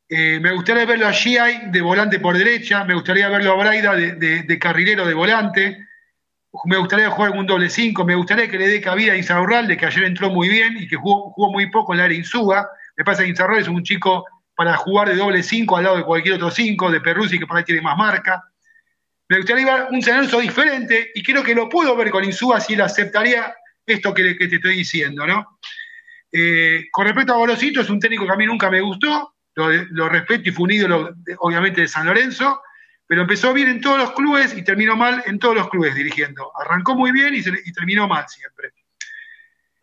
Eh, me gustaría verlo a Giai de volante por derecha, me gustaría verlo a Braida de, carrilero de volante. Me gustaría jugar un doble 5, me gustaría que le dé cabida a Insaurralde, que ayer entró muy bien y que jugó, jugó muy poco en la área Insúa. Me pasa que Insaurralde es un chico para jugar de doble 5 al lado de cualquier otro 5, de Peruzzi, que por ahí tiene más marca. Me gustaría ver un San diferente y creo que lo puedo ver con Insúa si él aceptaría esto que, te estoy diciendo, ¿no? Eh, con respecto a Golosito, es un técnico que a mí nunca me gustó, lo, respeto y fue un obviamente, de San Lorenzo, pero empezó bien en todos los clubes y terminó mal en todos los clubes dirigiendo. Arrancó muy bien y, terminó mal siempre.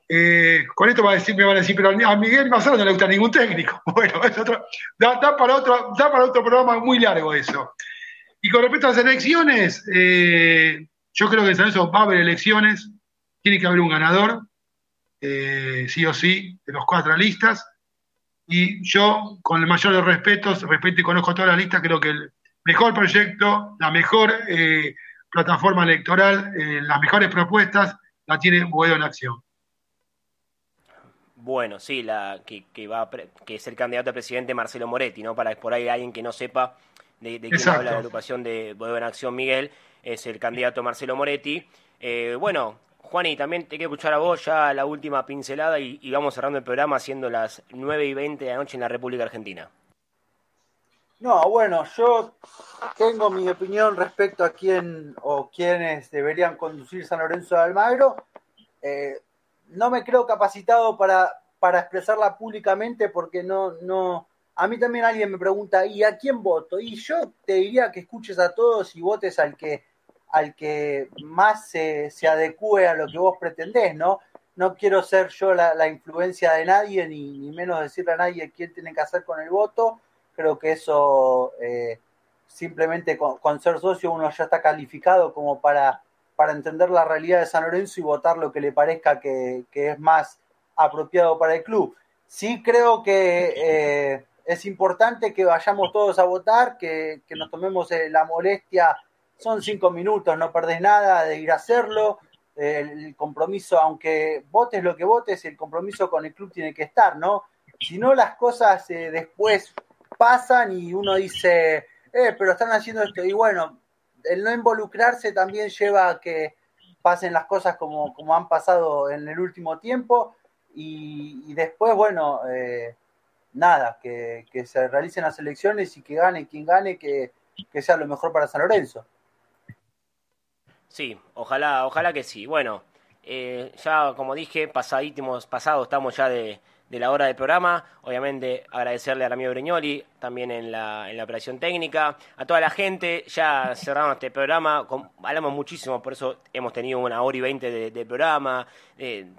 Eh, con esto va a decir, me van a decir, pero a Miguel Mazaro no le gusta ningún técnico. Bueno, es otro, da, para otro, da para otro programa muy largo eso. Y con respecto a las elecciones, eh, yo creo que en San Lorenzo va a haber elecciones, tiene que haber un ganador, eh, sí o sí, de los cuatro listas. Y yo, con el mayor de respetos, respeto y conozco todas las listas, creo que el mejor proyecto, la mejor eh, plataforma electoral, eh, las mejores propuestas, la tiene Boedo en acción. Bueno, sí, la que, va que es el candidato a presidente Marcelo Moretti, ¿no? Para por ahí alguien que no sepa de, de quién habla la agrupación de Boedo en Acción Miguel, es el candidato Marcelo Moretti. bueno, Juan, y también te quiero escuchar a vos ya la última pincelada y, vamos cerrando el programa haciendo las 9 y 20 de la noche en la República Argentina. No, bueno, yo tengo mi opinión respecto a quién o quiénes deberían conducir San Lorenzo de Almagro. Eh, no me creo capacitado para, para expresarla públicamente porque no, no, a mí también alguien me pregunta, ¿y a quién voto? Y yo te diría que escuches a todos y votes al que al que más se, se adecue a lo que vos pretendés, ¿no? No quiero ser yo la, influencia de nadie, ni, menos decirle a nadie quién tiene que hacer con el voto. Creo que eso eh, simplemente con, ser socio uno ya está calificado como para, para entender la realidad de San Lorenzo y votar lo que le parezca que, es más apropiado para el club. Sí creo que eh, es importante que vayamos todos a votar, que, que nos tomemos eh, la molestia son cinco minutos, no perdés nada de ir a hacerlo. El compromiso, aunque votes lo que votes, el compromiso con el club tiene que estar, ¿no? Si no, las cosas después pasan y uno dice, eh, pero están haciendo esto. Y bueno, el no involucrarse también lleva a que pasen las cosas como, como han pasado en el último tiempo. Y, después, bueno, eh, nada, que, se realicen las elecciones y que gane quien gane, que sea lo mejor para San Lorenzo. Sí, ojalá, ojalá que sí. Bueno, eh, ya como dije, pasadísimos, pasado estamos ya de, de la hora del programa. Obviamente agradecerle a Ramiro Breñoli, también en la, en la operación técnica, a toda la gente. Ya cerramos este programa, hablamos muchísimo, por eso hemos tenido una hora y veinte de, programa,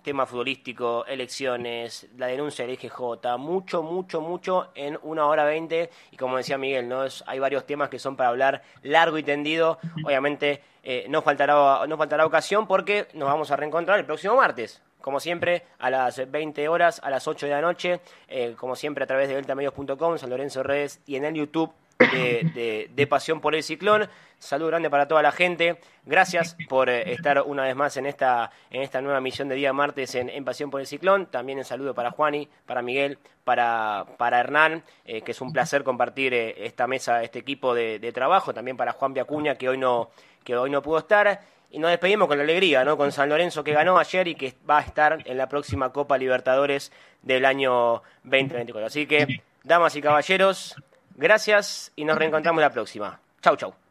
tema futbolístico, elecciones, la denuncia del EGJ, mucho, mucho, mucho en una hora veinte. Y como decía Miguel, ¿no? hay varios temas que son para hablar largo y tendido. Obviamente eh, no, faltará, no faltará ocasión porque nos vamos a reencontrar el próximo martes como siempre, a las 20 horas, a las 8 de la noche, eh, como siempre a través de deltamedios.com, San Lorenzo Redes y en el YouTube de, Pasión por el Ciclón. Saludo grande para toda la gente. Gracias por eh, estar una vez más en esta, en esta nueva misión de día martes en, Pasión por el Ciclón. También un saludo para Juani, para Miguel, para, para Hernán, eh, que es un placer compartir esta mesa, este equipo de, de, trabajo. También para Juan Viacuña, que hoy no, que hoy no pudo estar. Y nos despedimos con la alegría, ¿no? Con San Lorenzo que ganó ayer y que va a estar en la próxima Copa Libertadores del año 2024. Así que, damas y caballeros, gracias y nos reencontramos la próxima. Chau, chau.